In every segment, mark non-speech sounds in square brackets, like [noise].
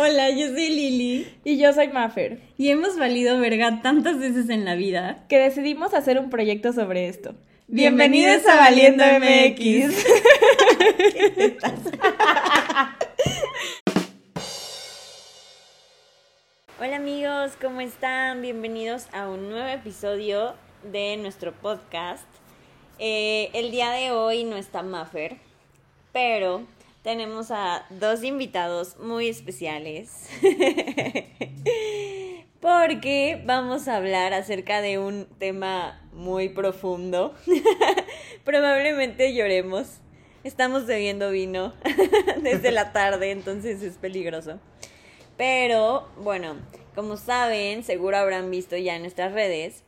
Hola, yo soy Lili. Y yo soy Maffer. Y hemos valido verga tantas veces en la vida que decidimos hacer un proyecto sobre esto. Bienvenidos, a Valiendo MX. [laughs] Hola amigos, ¿cómo están? Bienvenidos a un nuevo episodio de nuestro podcast. Eh, el día de hoy no está Maffer, pero tenemos a dos invitados muy especiales. [laughs] Porque vamos a hablar acerca de un tema muy profundo. [laughs] Probablemente lloremos. Estamos bebiendo vino [laughs] desde la tarde, entonces es peligroso. Pero bueno, como saben, seguro habrán visto ya en nuestras redes,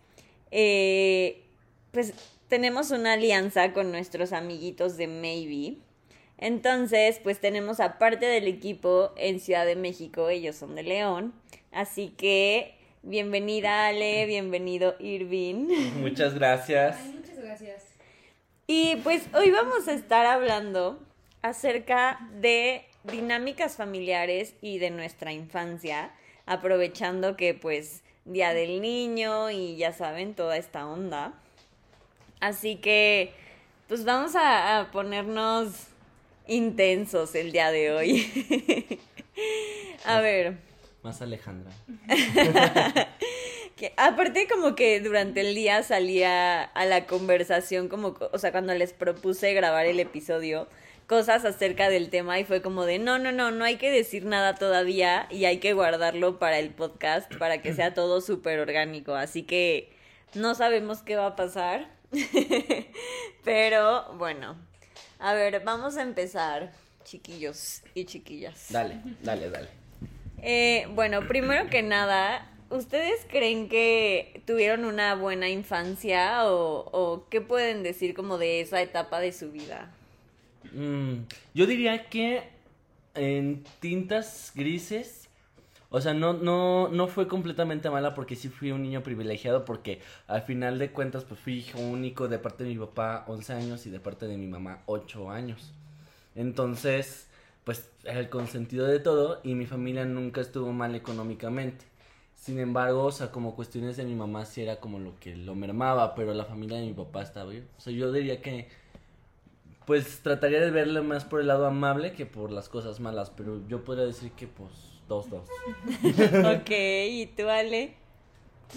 eh, pues tenemos una alianza con nuestros amiguitos de Maybe. Entonces, pues tenemos aparte del equipo en Ciudad de México, ellos son de León. Así que bienvenida Ale, bienvenido Irvin. [laughs] Muchas gracias. muchas gracias. Y pues hoy vamos a estar hablando acerca de dinámicas familiares y de nuestra infancia, aprovechando que pues Día del Niño y ya saben, toda esta onda. Así que pues vamos a, a ponernos intensos el día de hoy. [laughs] a ver. Más Alejandra. [laughs] que, aparte como que durante el día salía a la conversación como, o sea, cuando les propuse grabar el episodio, cosas acerca del tema y fue como de, no, no, no, no hay que decir nada todavía y hay que guardarlo para el podcast para que sea todo súper orgánico. Así que no sabemos qué va a pasar. [laughs] Pero bueno, a ver, vamos a empezar, chiquillos y chiquillas. Dale, dale, dale. Eh, bueno, primero que nada, ¿ustedes creen que tuvieron una buena infancia o, o qué pueden decir como de esa etapa de su vida? Mm, yo diría que en tintas grises o sea, no, no, no fue completamente mala porque sí fui un niño privilegiado porque al final de cuentas pues fui hijo único de parte de mi papá 11 años y de parte de mi mamá 8 años. Entonces, pues era el consentido de todo y mi familia nunca estuvo mal económicamente. Sin embargo, o sea, como cuestiones de mi mamá sí era como lo que lo mermaba, pero la familia de mi papá estaba bien. O sea, yo diría que pues trataría de verlo más por el lado amable que por las cosas malas, pero yo podría decir que pues Dos, dos. [laughs] ok, [laughs] ¿y tú, Ale?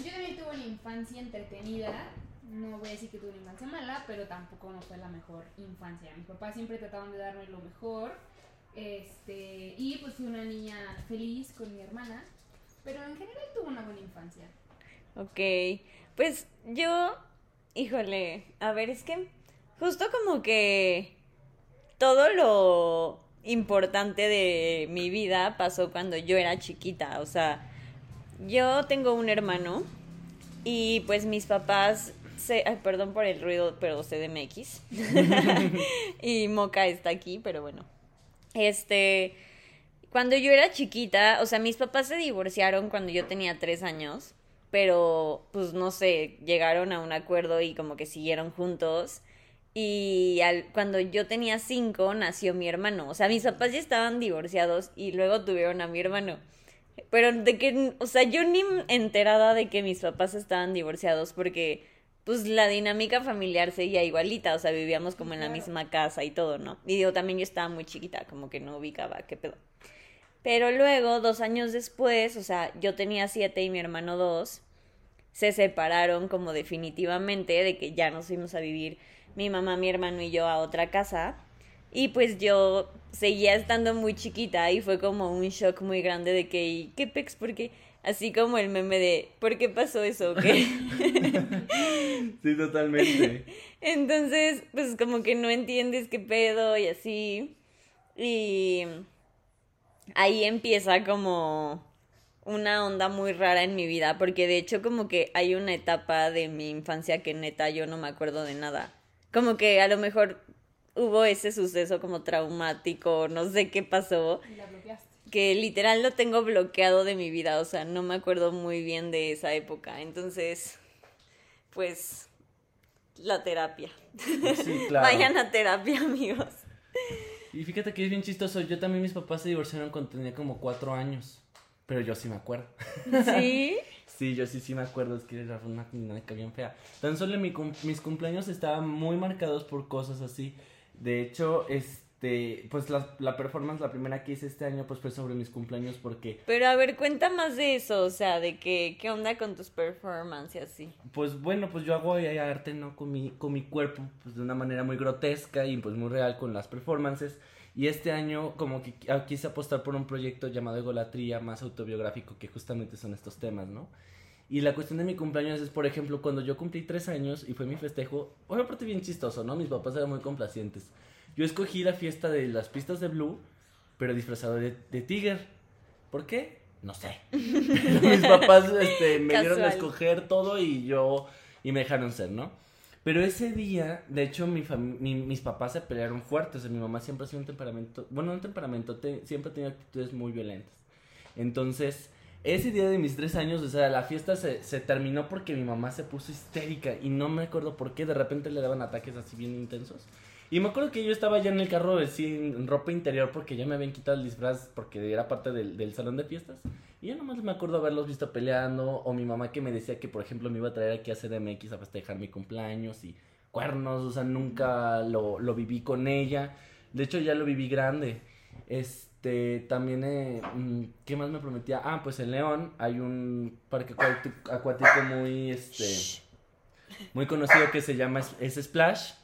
Yo también tuve una infancia entretenida. No voy a decir que tuve una infancia mala, pero tampoco no fue la mejor infancia. Mis papás siempre trataban de darme lo mejor. Este, y pues fui una niña feliz con mi hermana. Pero en general tuve una buena infancia. Ok, pues yo, híjole, a ver, es que justo como que todo lo importante de mi vida pasó cuando yo era chiquita. O sea, yo tengo un hermano y pues mis papás se, perdón por el ruido, pero CDMX. [laughs] [laughs] y Moca está aquí, pero bueno. Este, cuando yo era chiquita, o sea, mis papás se divorciaron cuando yo tenía tres años, pero pues no sé, llegaron a un acuerdo y como que siguieron juntos. Y al, cuando yo tenía cinco nació mi hermano. O sea, mis papás ya estaban divorciados y luego tuvieron a mi hermano. Pero de que, o sea, yo ni enterada de que mis papás estaban divorciados porque pues la dinámica familiar seguía igualita, o sea, vivíamos como en la misma casa y todo, ¿no? Y digo, también yo estaba muy chiquita, como que no ubicaba qué pedo. Pero luego, dos años después, o sea, yo tenía siete y mi hermano dos, se separaron como definitivamente de que ya nos fuimos a vivir mi mamá, mi hermano y yo a otra casa. Y pues yo seguía estando muy chiquita y fue como un shock muy grande de que, ¿qué pex? Porque así como el meme de, ¿por qué pasó eso? ¿Qué? [laughs] sí, totalmente. [laughs] Entonces, pues como que no entiendes qué pedo y así. Y ahí empieza como una onda muy rara en mi vida, porque de hecho como que hay una etapa de mi infancia que neta yo no me acuerdo de nada como que a lo mejor hubo ese suceso como traumático, no sé qué pasó. Y la bloqueaste. Que literal lo tengo bloqueado de mi vida, o sea, no me acuerdo muy bien de esa época. Entonces, pues, la terapia. Sí, [laughs] claro. Vayan a terapia, amigos. Y fíjate que es bien chistoso. Yo también mis papás se divorciaron cuando tenía como cuatro años. Pero yo sí me acuerdo. ¿Sí? [laughs] Sí, yo sí, sí me acuerdo. Es que era una dinámica bien fea. Tan solo mi cum- mis cumpleaños estaban muy marcados por cosas así. De hecho, este, pues la, la performance, la primera que hice este año, pues fue sobre mis cumpleaños porque, Pero a ver, cuenta más de eso, o sea, de que, qué onda con tus performances así. pues bueno, pues yo hago arte, ¿no? Con mi, con mi cuerpo, pues de una manera muy grotesca y pues muy real con las performances. Y este año como que qui- quise apostar por un proyecto llamado Egolatría, más autobiográfico, que justamente son estos temas, ¿no? Y la cuestión de mi cumpleaños es, por ejemplo, cuando yo cumplí tres años y fue mi festejo, una parte bien chistoso, ¿no? Mis papás eran muy complacientes. Yo escogí la fiesta de las pistas de Blue, pero disfrazado de, de Tiger. ¿Por qué? No sé. [laughs] Mis papás este, me dieron a Casual. escoger todo y yo, y me dejaron ser, ¿no? Pero ese día, de hecho, mi mis papás se pelearon fuertes. O sea, mi mamá siempre ha sido un temperamento, bueno, no un temperamento, te- siempre ha tenido actitudes muy violentas. Entonces, ese día de mis tres años, o sea, la fiesta se, se terminó porque mi mamá se puso histérica y no me acuerdo por qué, de repente le daban ataques así bien intensos. Y me acuerdo que yo estaba ya en el carro, en ropa interior, porque ya me habían quitado el disfraz, porque era parte del, del salón de fiestas. Y ya nomás me acuerdo haberlos visto peleando, o mi mamá que me decía que, por ejemplo, me iba a traer aquí a CDMX a festejar mi cumpleaños y cuernos, o sea, nunca lo, lo viví con ella. De hecho, ya lo viví grande. Este, también, eh, mm, ¿qué más me prometía? Ah, pues en León hay un parque acuático, muy, este, muy conocido que se llama es Splash.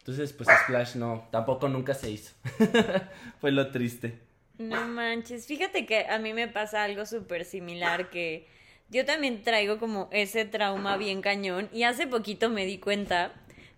Entonces, pues Splash no, tampoco nunca se hizo. [laughs] Fue lo triste. No manches, fíjate que a mí me pasa algo súper similar que yo también traigo como ese trauma bien cañón y hace poquito me di cuenta,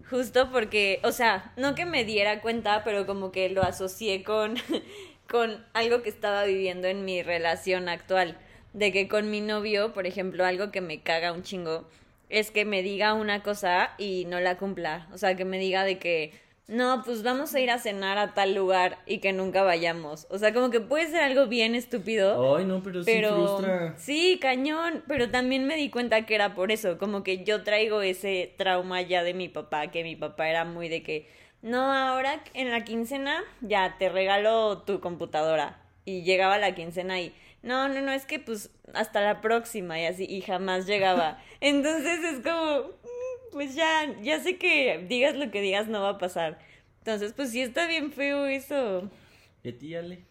justo porque, o sea, no que me diera cuenta, pero como que lo asocié con, [laughs] con algo que estaba viviendo en mi relación actual, de que con mi novio, por ejemplo, algo que me caga un chingo es que me diga una cosa y no la cumpla, o sea, que me diga de que no, pues vamos a ir a cenar a tal lugar y que nunca vayamos. O sea, como que puede ser algo bien estúpido. Ay, no, pero, pero sí frustra. sí, cañón, pero también me di cuenta que era por eso, como que yo traigo ese trauma ya de mi papá, que mi papá era muy de que, no, ahora en la quincena ya te regalo tu computadora. Y llegaba la quincena y, no, no, no, es que pues hasta la próxima y así, y jamás llegaba. [laughs] Entonces es como, mm, pues ya, ya sé que digas lo que digas no va a pasar. Entonces, pues sí está bien feo eso. ¿Y a ti, Ale?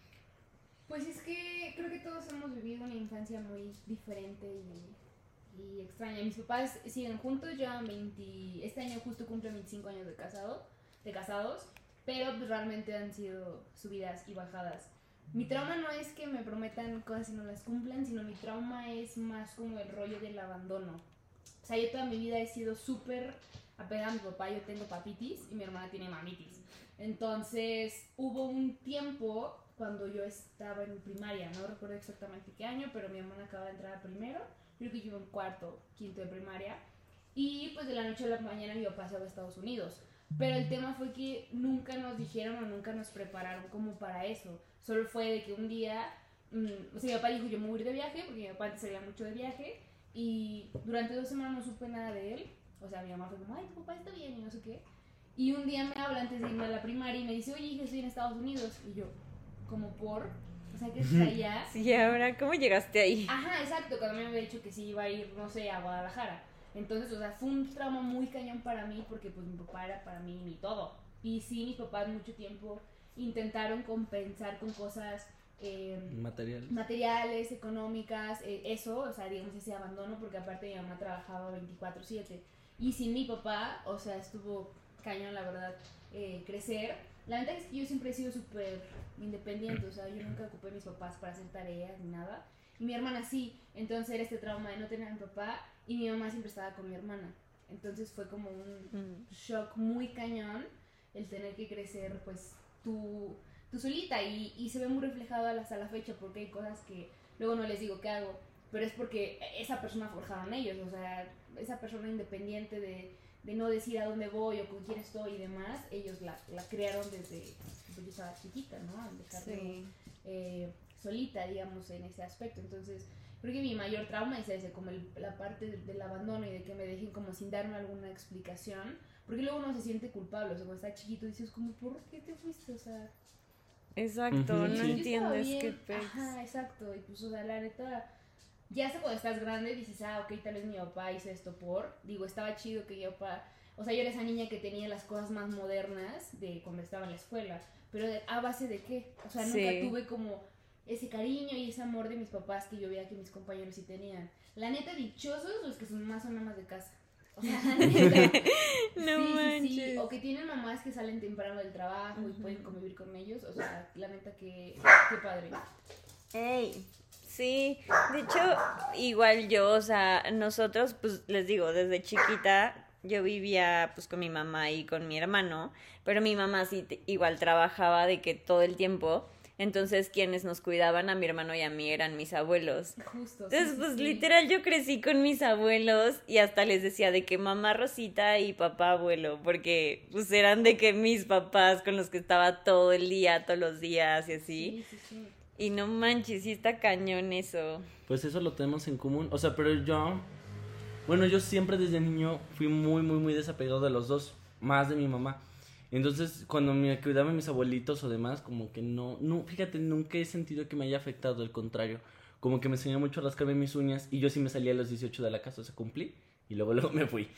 Pues es que creo que todos hemos vivido una infancia muy diferente y, y extraña. Mis papás siguen juntos, llevan 20, este año justo cumplen 25 años de casado, de casados, pero pues realmente han sido subidas y bajadas. Mi trauma no es que me prometan cosas y no las cumplan, sino mi trauma es más como el rollo del abandono. O sea, yo toda mi vida he sido súper apegada a mi papá, yo tengo papitis y mi hermana tiene mamitis. Entonces, hubo un tiempo cuando yo estaba en primaria, no recuerdo exactamente qué año, pero mi hermana acaba de entrar a primero, creo que yo en cuarto, quinto de primaria, y pues de la noche a la mañana mi papá se va a Estados Unidos. Pero el tema fue que nunca nos dijeron o nunca nos prepararon como para eso. Solo fue de que un día, mm, o sea, mi papá dijo yo me voy a ir de viaje, porque mi papá antes salía mucho de viaje, y durante dos semanas no supe nada de él. O sea, mi mamá fue como, ay, tu papá está bien y no sé qué. Y un día me habla antes de irme a la primaria y me dice, oye, hija, estoy en Estados Unidos. Y yo, como por, o sea, que está allá. Sí, ahora, ¿cómo llegaste ahí? Ajá, exacto, cuando me había dicho que sí iba a ir, no sé, a Guadalajara. Entonces, o sea, fue un trauma muy cañón para mí porque pues mi papá era para mí mi todo. Y sí, mis papás mucho tiempo intentaron compensar con cosas eh, Material. materiales, económicas, eh, eso, o sea, digamos ese abandono, porque aparte mi mamá trabajaba 24/7. Y sin mi papá, o sea, estuvo cañón, la verdad, eh, crecer. La verdad es que yo siempre he sido súper independiente, o sea, yo nunca ocupé a mis papás para hacer tareas ni nada. Y mi hermana sí, entonces era este trauma de no tener a mi papá y mi mamá siempre estaba con mi hermana. Entonces fue como un Mm. shock muy cañón el tener que crecer pues tú, tú solita y, y se ve muy reflejado hasta la fecha porque hay cosas que luego no les digo qué hago, pero es porque esa persona forjaron ellos, o sea, esa persona independiente de, de no decir a dónde voy o con quién estoy y demás, ellos la, la crearon desde que yo estaba chiquita, ¿no? Al dejarme, Sí. eh, solita, digamos, en ese aspecto. Entonces, creo que mi mayor trauma es ese, como el- la parte del, del abandono y de que me dejen como sin darme alguna explicación. Porque luego uno se siente culpable, o sea, cuando está chiquito dices como, ¿por qué te fuiste? O sea, Exacto, no Sí. Entiendes qué pex. Ajá, exacto. Y pues, o sea, la neta, ya hasta cuando estás grande dices, ah, ok, tal vez mi papá hizo esto por. Digo, estaba chido que yo papá. O sea, yo era esa niña que tenía las cosas más modernas de cuando estaba en la escuela. Pero de- a base de qué? O sea, nunca Sí. tuve como ese cariño y ese amor de mis papás que yo veía que mis compañeros sí tenían. La neta, dichosos los que son más son amas de casa. O sea. [laughs] No sí, sí, sí. manches. O que tienen mamás que salen temprano del trabajo y pueden convivir con ellos. O sea, la neta que qué padre. Ey, sí, de hecho, igual yo, o sea, nosotros, pues les digo, desde chiquita yo vivía pues con mi mamá y con mi hermano, pero mi mamá sí te- igual trabajaba de que todo el tiempo, entonces quienes nos cuidaban a mi hermano y a mí eran mis abuelos. Justo. sí, Entonces, sí, pues sí. literal yo crecí con mis abuelos y hasta les decía de que mamá Rosita y papá abuelo, porque pues eran de que mis papás con los que estaba todo el día, todos los días y así. Sí, sí, sí. Y no manches, sí está cañón eso. Pues eso lo tenemos en común. O sea, pero yo. Bueno, yo siempre desde niño fui muy, muy, muy desapegado de los dos. Más de mi mamá. Entonces, cuando me cuidaban mis abuelitos o demás, como que no. no fíjate, nunca he sentido que me haya afectado. Al contrario. Como que me enseñó mucho a rascarme mis uñas. Y yo sí me salía a los 18 de la casa. O sea, cumplí. Y luego, [laughs] luego me fui.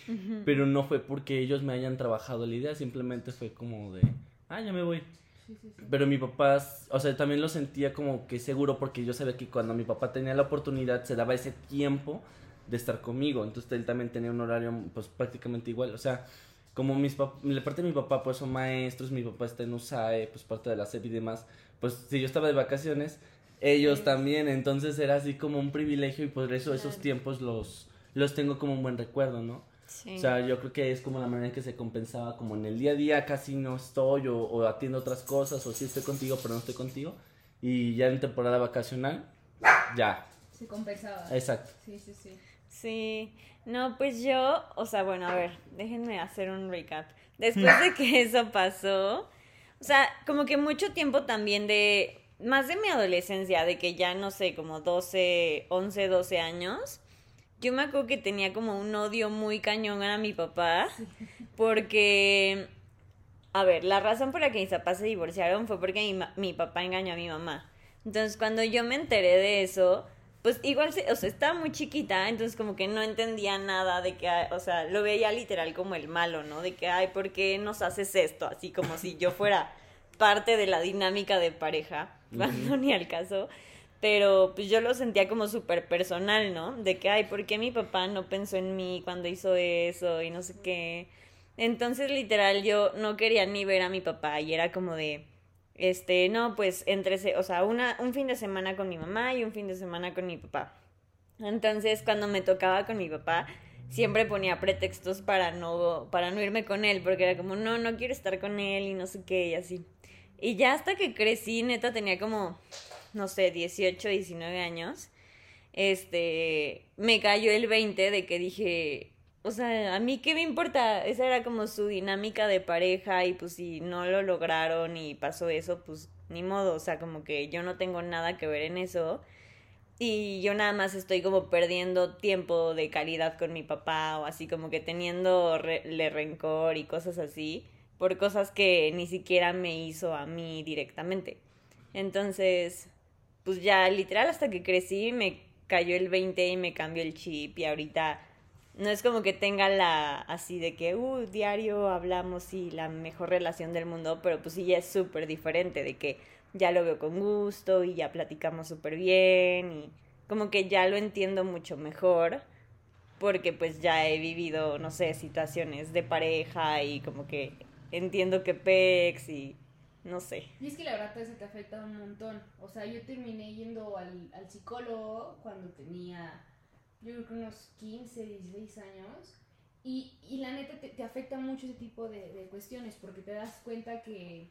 Pero no fue porque ellos me hayan trabajado la idea. Simplemente fue como de. Ah, ya me voy. Sí, sí, sí. Pero mi papá, o sea, también lo sentía como que seguro porque yo sabía que cuando mi papá tenía la oportunidad se daba ese tiempo de estar conmigo. Entonces él también tenía un horario pues prácticamente igual. O sea, como mis la parte de mi papá pues son maestros, mi papá está en USAE, pues parte de la SEP y demás. Pues si yo estaba de vacaciones, ellos Sí. también. Entonces era así como un privilegio y por eso esos Claro. tiempos los, los tengo como un buen recuerdo, ¿no? Sí. O sea, yo creo que es como la manera en que se compensaba, como en el día a día casi no estoy o, o atiendo otras cosas, o sí estoy contigo, pero no estoy contigo. Y ya en temporada vacacional, ya, Se compensaba. exacto. Sí, sí, sí. Sí. No, pues yo, o sea, bueno, a ver, déjenme hacer un recap. Después [laughs] de que eso pasó, o sea, como que mucho tiempo también de, más de mi adolescencia, de que ya no sé, como 12, 11, 12 años, yo me acuerdo que tenía como un odio muy cañón a mi papá, porque, a ver, la razón por la que mis papás se divorciaron fue porque mi, mi papá engañó a mi mamá. Entonces, cuando yo me enteré de eso, pues igual, se- o sea, estaba muy chiquita, entonces como que no entendía nada de que, o sea, lo veía literal como el malo, ¿no? De que, ay, ¿por qué nos haces esto? Así como si yo fuera [laughs] parte de la dinámica de pareja, cuando ni al caso. Pero pues yo lo sentía como súper personal, ¿no? De que, ay, ¿por qué mi papá no pensó en mí cuando hizo eso y no sé qué? Entonces, literal, yo no quería ni ver a mi papá y era como de, este, no, pues entre, o sea, una, un fin de semana con mi mamá y un fin de semana con mi papá. Entonces, cuando me tocaba con mi papá, siempre ponía pretextos para no, para no irme con él, porque era como, no, no quiero estar con él y no sé qué y así. Y ya hasta que crecí, neta, tenía como, no sé, 18, 19 años, este, me cayó el 20 de que dije, o sea, a mí qué me importa, esa era como su dinámica de pareja y pues si no lo lograron y pasó eso, pues ni modo, o sea, como que yo no tengo nada que ver en eso. Y yo nada más estoy como perdiendo tiempo de calidad con mi papá o así como que teniendo le rencor y cosas así por cosas que ni siquiera me hizo a mí directamente. Entonces, pues ya literal hasta que crecí me cayó el 20 y me cambió el chip y ahorita no es como que tenga la así de que, uh, diario hablamos y la mejor relación del mundo, pero pues sí ya es súper diferente de que ya lo veo con gusto y ya platicamos súper bien y como que ya lo entiendo mucho mejor porque pues ya he vivido, no sé, situaciones de pareja y como que entiendo que pex y no sé. Y es que la verdad eso te afecta un montón. O sea, yo terminé yendo al, al psicólogo cuando tenía, yo creo que unos 15, 16 años. Y, y la neta te, te afecta mucho ese tipo de, de cuestiones porque te das cuenta que,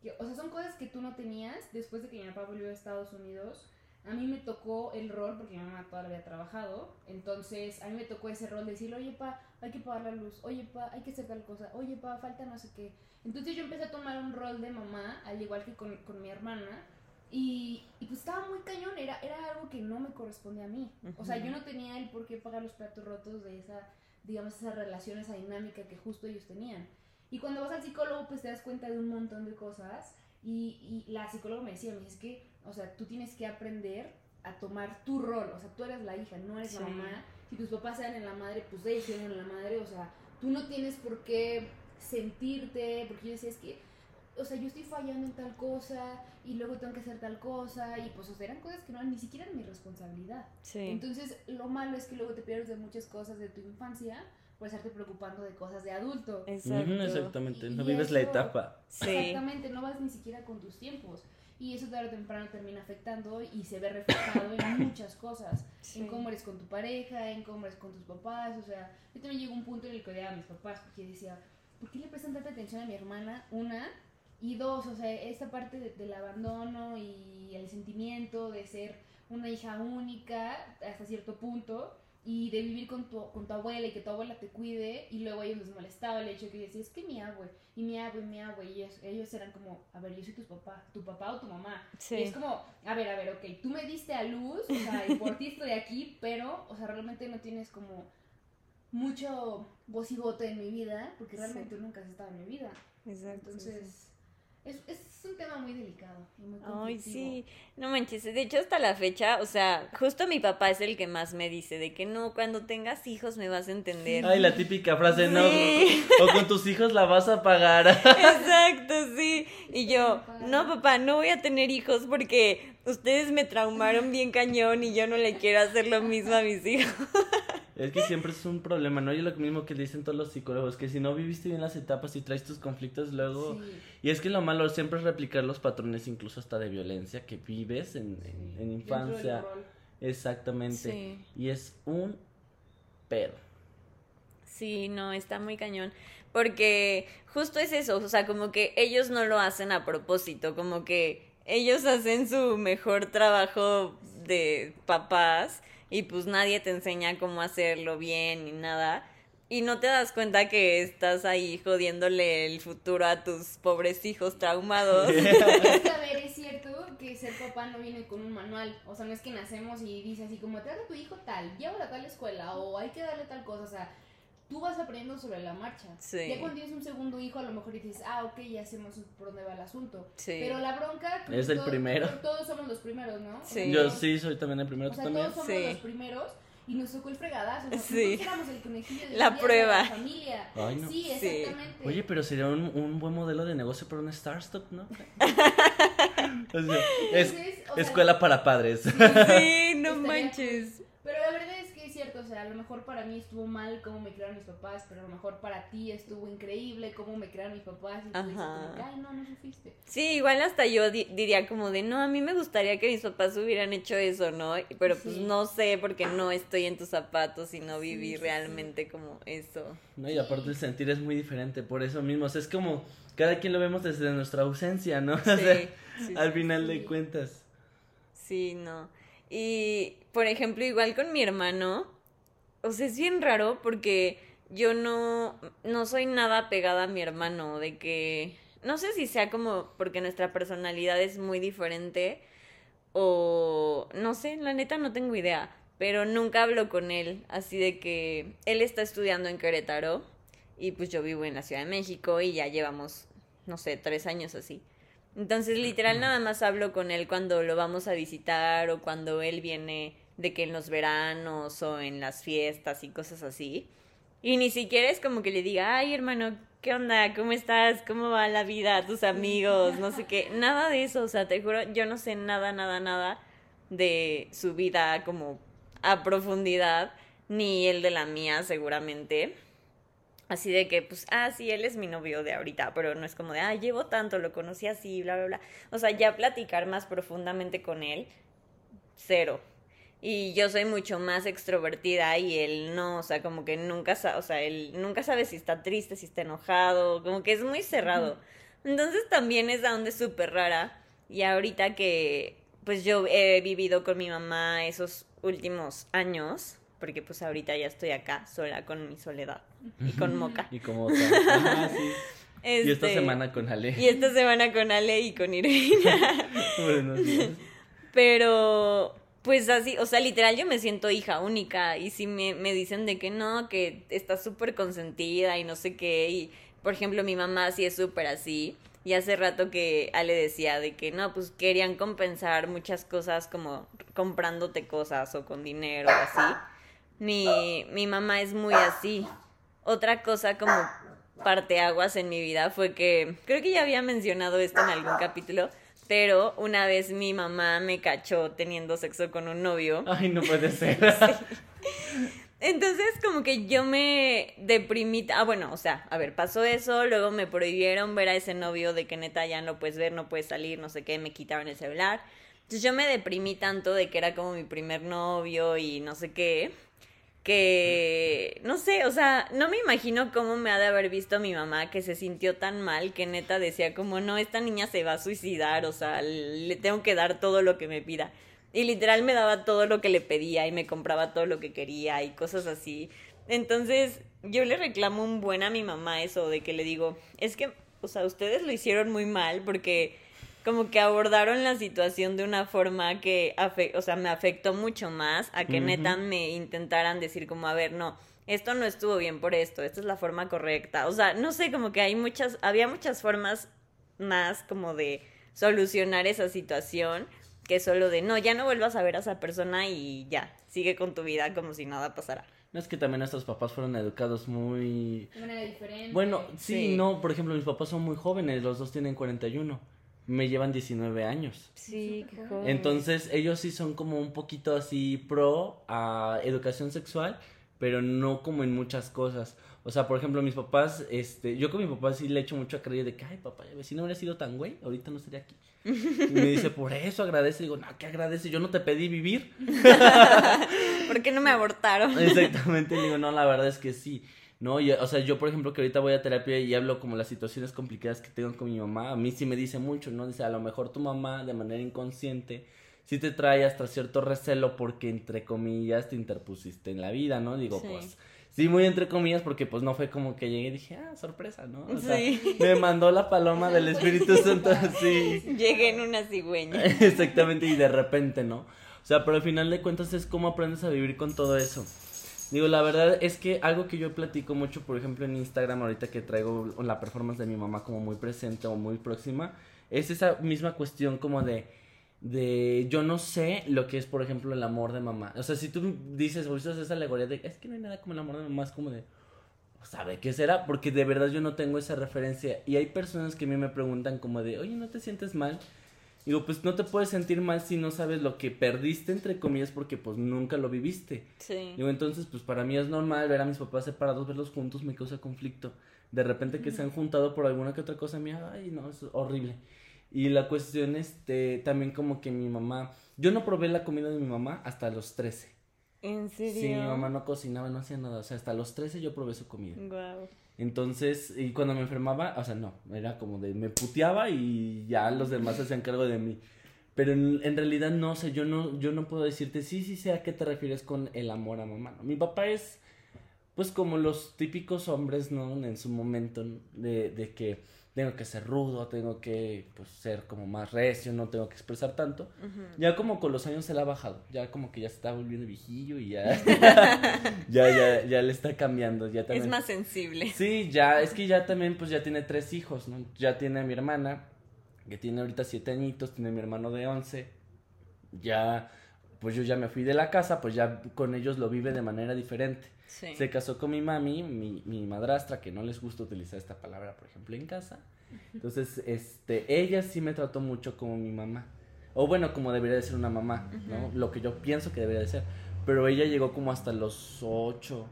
que, o sea, son cosas que tú no tenías después de que mi papá volvió a Estados Unidos. A mí me tocó el rol, porque mi mamá todavía había trabajado, entonces a mí me tocó ese rol de decirle, oye, pa, hay que pagar la luz, oye, pa, hay que hacer tal cosa, oye, pa, falta no sé qué. Entonces yo empecé a tomar un rol de mamá, al igual que con, con mi hermana, y, y pues estaba muy cañón, era, era algo que no me correspondía a mí. O sea, yo no tenía el por qué pagar los platos rotos de esa, digamos, esa relación, esa dinámica que justo ellos tenían. Y cuando vas al psicólogo, pues te das cuenta de un montón de cosas Y, y la psicóloga me decía, me dice, es que, o sea, tú tienes que aprender a tomar tu rol, o sea, tú eres la hija, no eres la Sí. mamá. Si tus papás eran en la madre, pues ellos eran en la madre, o sea, tú no tienes por qué sentirte, porque yo decía, es que, o sea, yo estoy fallando en tal cosa y luego tengo que hacer tal cosa y pues, o sea, eran cosas que no eran ni siquiera mi responsabilidad. Sí. Entonces, lo malo es que luego te pierdes de muchas cosas de tu infancia por estarte preocupando de cosas de adulto. Exacto. Exactamente, no Y vives la eso- etapa. Sí. Exactamente, no vas ni siquiera con tus tiempos. Y eso tarde o temprano termina afectando y se ve reflejado en [coughs] muchas cosas. Sí. En cómo eres con tu pareja, en cómo eres con tus papás. O sea, yo también llegó un punto en el que odiaba a mis papás porque decía, ¿por qué le prestan tanta atención a mi hermana? Una. Y dos, o sea, esta parte de- del abandono y el sentimiento de ser una hija única hasta cierto punto y de vivir con tu, con tu abuela y que tu abuela te cuide y luego a ellos les molestaba el hecho de que decías, es que mi abue, y mi abue, y mi abue, y ellos, ellos eran como, a ver, yo soy tu papá, tu papá o tu mamá. Sí. Y es como, a ver, a ver, ok, tú me diste a luz, o sea, y por ti estoy aquí, pero, o sea, realmente no tienes como mucho voz y voto en mi vida, porque realmente tú nunca has estado en mi vida. Exacto. Entonces, es, es un tema muy delicado y muy Ay, sí, no manches, de hecho hasta la fecha, o sea, justo mi papá es el que más me dice de que no, cuando tengas hijos me vas a entender. Ay, la típica frase, no, Sí. o con tus hijos la vas a pagar. [laughs] Exacto, sí. Y yo, no, papá, no voy a tener hijos porque ustedes me traumaron bien cañón y yo no le quiero hacer lo mismo a mis hijos. [laughs] Es que siempre es un problema, ¿no? Y lo mismo que dicen todos los psicólogos, que si no viviste bien las etapas y traes tus conflictos luego... Sí. Y es que lo malo siempre es replicar los patrones incluso hasta de violencia que vives en, en- infancia. Exactamente. Sí. Y es un pedo. Sí, no, está muy cañón. Porque justo es eso, o sea, como que ellos no lo hacen a propósito, como que ellos hacen su mejor trabajo de papás y pues nadie te enseña cómo hacerlo bien ni nada. Y no te das cuenta que estás ahí jodiéndole el futuro a tus pobres hijos traumados. [laughs] [laughs] A ver, es cierto que ser papá no viene con un manual. O sea, no es que nacemos y dice así como, trata a tu hijo tal, llévalo a tal escuela o hay que darle tal cosa. O sea, tú vas aprendiendo sobre la marcha. Sí. Ya cuando tienes un segundo hijo, a lo mejor dices, ah, ok, ya hacemos por dónde va el asunto. Sí. Pero la bronca... Es que el primero. Todos somos los primeros, ¿no? Sí. Yo sí soy también el primero, O tú sea, también. todos somos Sí. los primeros y nos tocó el fregadazo. ¿no? Sí. Nosotros éramos el conejillo de La prueba. de la familia. Ay, no. Sí, Sí. exactamente. Oye, pero sería un, un buen modelo de negocio para una startup, ¿no? [laughs] O sea, es, Entonces, o sea, escuela para padres. Sí, no manches. Pero la verdad sea, a lo mejor para mí estuvo mal cómo me crearon mis papás, pero a lo mejor para ti estuvo increíble cómo me crearon mis papás y tú dices Ajá. como que, ay, no, no sufriste. Sí, igual hasta yo di- diría como de, no, a mí me gustaría que mis papás hubieran hecho eso, ¿no? Pero pues Sí. no sé porque no estoy en tus zapatos y no viví sí, sí. realmente como eso. No, y aparte el sentir es muy diferente, por eso mismo, o sea, es como cada quien lo vemos desde nuestra ausencia, ¿no? [laughs] O sea, Sí, sí, al sí, final sí. de cuentas. Sí, no. Y, por ejemplo, igual con mi hermano, o sea, es bien raro porque yo no, no soy nada pegada a mi hermano, de que, no sé si sea como porque nuestra personalidad es muy diferente o, no sé, la neta no tengo idea, pero nunca hablo con él, así de que él está estudiando en Querétaro y pues yo vivo en la Ciudad de México y ya llevamos, no sé, tres años así. Entonces, literal, nada más hablo con él cuando lo vamos a visitar o cuando él viene de que en los veranos o en las fiestas y cosas así. Y ni siquiera es como que le diga, ay, hermano, ¿qué onda? ¿Cómo estás? ¿Cómo va la vida? ¿Tus amigos? No sé qué. Nada de eso, o sea, te juro, yo no sé nada, nada, nada de su vida como a profundidad, ni el de la mía seguramente. Así de que, pues, ah, sí, él es mi novio de ahorita, pero no es como de, ah, llevo tanto, lo conocí así, bla, bla, bla. O sea, ya platicar más profundamente con él, cero. Y yo soy mucho más extrovertida y él no, o sea, como que nunca sabe, o sea, él nunca sabe si está triste, si está enojado, como que es muy cerrado. Entonces también es onda súper rara. Y ahorita que, pues yo he vivido con mi mamá esos últimos años, porque pues ahorita ya estoy acá sola con mi soledad y con Moca. Y como otra. Ajá, sí. [laughs] Y esta Este, semana con Ale. Y esta semana con Ale y con Irina. [laughs] Buenos días. Pero, pues así, o sea, literal yo me siento hija única y si me, me dicen de que no, que está súper consentida y no sé qué, y por ejemplo mi mamá sí es súper así, Y hace rato que Ale decía de que no, pues querían compensar muchas cosas como comprándote cosas o con dinero o así. Mi, mi mamá es muy así. Otra cosa como parteaguas en mi vida fue que creo que ya había mencionado esto en algún capítulo, pero una vez mi mamá me cachó teniendo sexo con un novio. Ay, no puede [laughs] ser. Entonces, como que yo me deprimí. Ah, bueno, o sea, a ver, pasó eso. Luego me prohibieron ver a ese novio de que neta ya no puedes ver, no puedes salir, no sé qué. Me quitaron el celular. Entonces, yo me deprimí tanto de que era como mi primer novio y no sé qué. Que no sé, o sea, no me imagino cómo me ha de haber visto mi mamá que se sintió tan mal que neta decía como, no, esta niña se va a suicidar, o sea, le tengo que dar todo lo que me pida. Y literal me daba todo lo que le pedía y me compraba todo lo que quería y cosas así. Entonces, yo le reclamo un buen a mi mamá eso de que le digo, es que, o sea, ustedes lo hicieron muy mal porque como que abordaron la situación de una forma que, o sea, me afectó mucho más a que Ujú. neta me intentaran decir como, a ver, no, esto no estuvo bien por esto, esta es la forma correcta. O sea, no sé, como que hay muchas, había muchas formas más como de solucionar esa situación que solo de, no, ya no vuelvas a ver a esa persona y ya, sigue con tu vida como si nada pasara. No es que también nuestros papás fueron educados muy... De manera diferente. Bueno, sí, Sí. no, por ejemplo, mis papás son muy jóvenes, los dos tienen 41. Me llevan 19 años. Sí, qué joven. Entonces, ellos sí son como un poquito así pro a educación sexual, pero no como en muchas cosas. O sea, por ejemplo, mis papás, este, yo con mi papá sí le echo mucho a creer de que, ay, papá, si no hubiera sido tan güey, ahorita no estaría aquí. Y me dice, por eso agradece. Digo, no, ¿qué agradece? Yo no te pedí vivir. [laughs] ¿Por qué no me abortaron? Exactamente, le digo, no, la verdad es que sí. No, y, o sea, yo por ejemplo que ahorita voy a terapia y hablo como las situaciones complicadas que tengo con mi mamá, a mí sí me dice mucho, ¿no? Dice, a lo mejor tu mamá de manera inconsciente sí te trae hasta cierto recelo porque entre comillas te interpusiste en la vida, ¿no? Digo, Sí. pues sí, muy entre comillas porque pues no fue como que llegué y dije, ah, sorpresa, ¿no? O sea, Sí. [laughs] me mandó la paloma del Espíritu [laughs] Santo así. Llegué en una cigüeña. [laughs] Exactamente, y de repente, ¿no? O sea, pero al final de cuentas es cómo aprendes a vivir con todo eso. Digo, la verdad es que algo que yo platico mucho, por ejemplo, en Instagram, ahorita que traigo la performance de mi mamá como muy presente o muy próxima, es esa misma cuestión como de, de yo no sé lo que es, por ejemplo, el amor de mamá. O sea, si tú dices, o usas esa alegoría de, es que no hay nada como el amor de mamá, es como de, ¿sabe qué será? Porque de verdad yo no tengo esa referencia. Y hay personas que a mí me preguntan como de, oye, ¿no te sientes mal? Digo, pues no te puedes sentir mal si no sabes lo que perdiste, entre comillas, porque pues nunca lo viviste. Sí. Digo, entonces, pues para mí es normal ver a mis papás separados, verlos juntos me causa conflicto. De repente que se han juntado por alguna que otra cosa mía, ay, no, es horrible. Y la cuestión, este, también como que mi mamá, yo no probé la comida de mi mamá hasta los 13. ¿En serio? Sí, mi mamá no cocinaba, no hacía nada, o sea, hasta los 13 yo probé su comida. Guau. Entonces, y cuando me enfermaba, o sea, no, era como de me puteaba y ya los demás se hacían cargo de mí. Pero en, realidad no sé, yo no, yo no puedo decirte, sí, sí sé a qué te refieres con el amor a mamá. ¿no? Mi papá es, pues, como los típicos hombres, ¿no? En su momento, de, de que tengo que ser rudo, tengo que, pues, ser como más recio, no tengo que expresar tanto. Ya como con los años se le ha bajado, ya como que ya se está volviendo viejillo y ya, [laughs] [laughs] ya, ya, ya le está cambiando, ya también. Es más sensible. Sí, ya, es que ya también, pues ya tiene tres hijos, ¿no? Ya tiene a mi hermana, que tiene ahorita siete añitos, tiene a mi hermano de once. Ya, pues yo ya me fui de la casa, pues ya con ellos lo vive de manera diferente. Sí. Se casó con mi mami, mi, mi madrastra, que no les gusta utilizar esta palabra, por ejemplo, en casa. Entonces, este, ella sí me trató mucho como mi mamá. O bueno, como debería de ser una mamá, ¿no? Lo que yo pienso que debería de ser. Pero ella llegó como hasta los ocho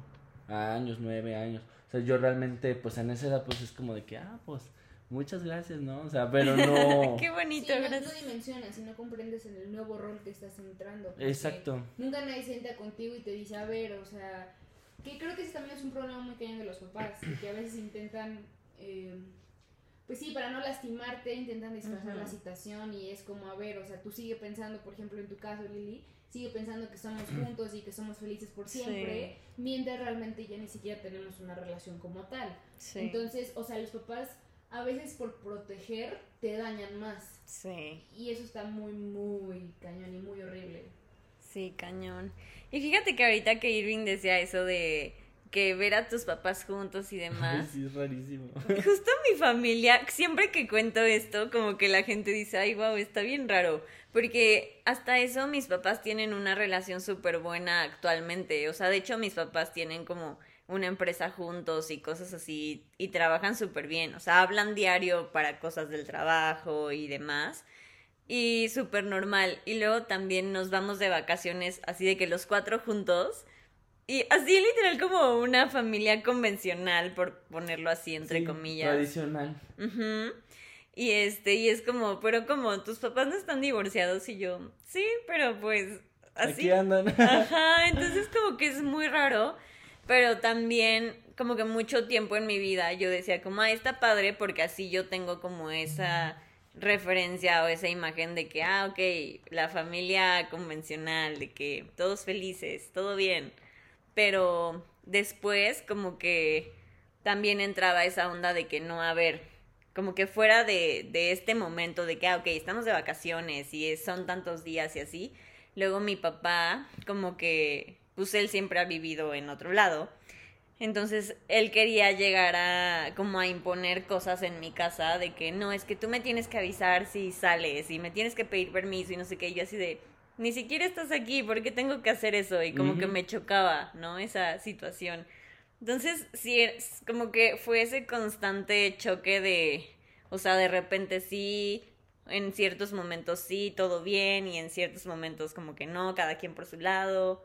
años, nueve años. O sea, yo realmente, pues en esa edad, pues es como de que, ah, pues, muchas gracias, ¿no? O sea, pero no... [laughs] Qué Sí, bonito, no, no gracias. dimensionas y no comprendes en el nuevo rol que estás entrando. Exacto. Nunca nadie sienta contigo y te dice, a ver, o sea, que creo que ese también es un problema muy cañón de los papás, que a veces intentan, eh, pues sí, para no lastimarte, intentan disfrazar la situación y es como, a ver, o sea, tú sigue pensando, por ejemplo, en tu caso, Lili, sigue pensando que somos juntos y que somos felices por siempre, mientras realmente ya ni siquiera tenemos una relación como tal. Sí. Entonces, o sea, los papás a veces por proteger te dañan más. sí. Y eso está muy, muy cañón y muy horrible. Sí, cañón. Y fíjate que ahorita que Irving decía eso de que ver a tus papás juntos y [laughs] Ay, demás. sí, es rarísimo. Justo mi familia, siempre que cuento esto, como que la gente dice, ay, wow, está bien raro. Porque hasta eso mis papás tienen una relación súper buena actualmente. O sea, de hecho mis papás tienen como una empresa juntos y cosas así y trabajan súper bien. O sea, hablan diario para cosas del trabajo y demás. Y súper normal. Y luego también nos vamos de vacaciones así de que los cuatro juntos. Y así literal como una familia convencional, por ponerlo así entre Sí, comillas. Tradicional. Y este, y es como, pero como tus papás no están divorciados y yo, sí, pero pues así. Aquí andan. [laughs] Ajá, entonces como que es muy raro, pero también como que mucho tiempo en mi vida yo decía como, ah, está padre porque así yo tengo como esa o esa imagen de que, ah, ok, la familia convencional, de que todos felices, todo bien, pero después como que también entraba esa onda de que no, a ver, como que fuera de, de este momento de que, ah, ok, estamos de vacaciones y son tantos días y así, luego mi papá como que, pues él siempre ha vivido en otro lado, entonces él quería llegar a como a imponer cosas en mi casa de que no, es que tú me tienes que avisar si sales y me tienes que pedir permiso y no sé qué, y yo así de, ni siquiera estás aquí, ¿por qué tengo que hacer eso? Y como que me chocaba, ¿no? Esa situación. Entonces, sí, es como que fue ese constante choque de, o sea, de repente sí, en ciertos momentos sí, todo bien, y en ciertos momentos como que no, cada quien por su lado.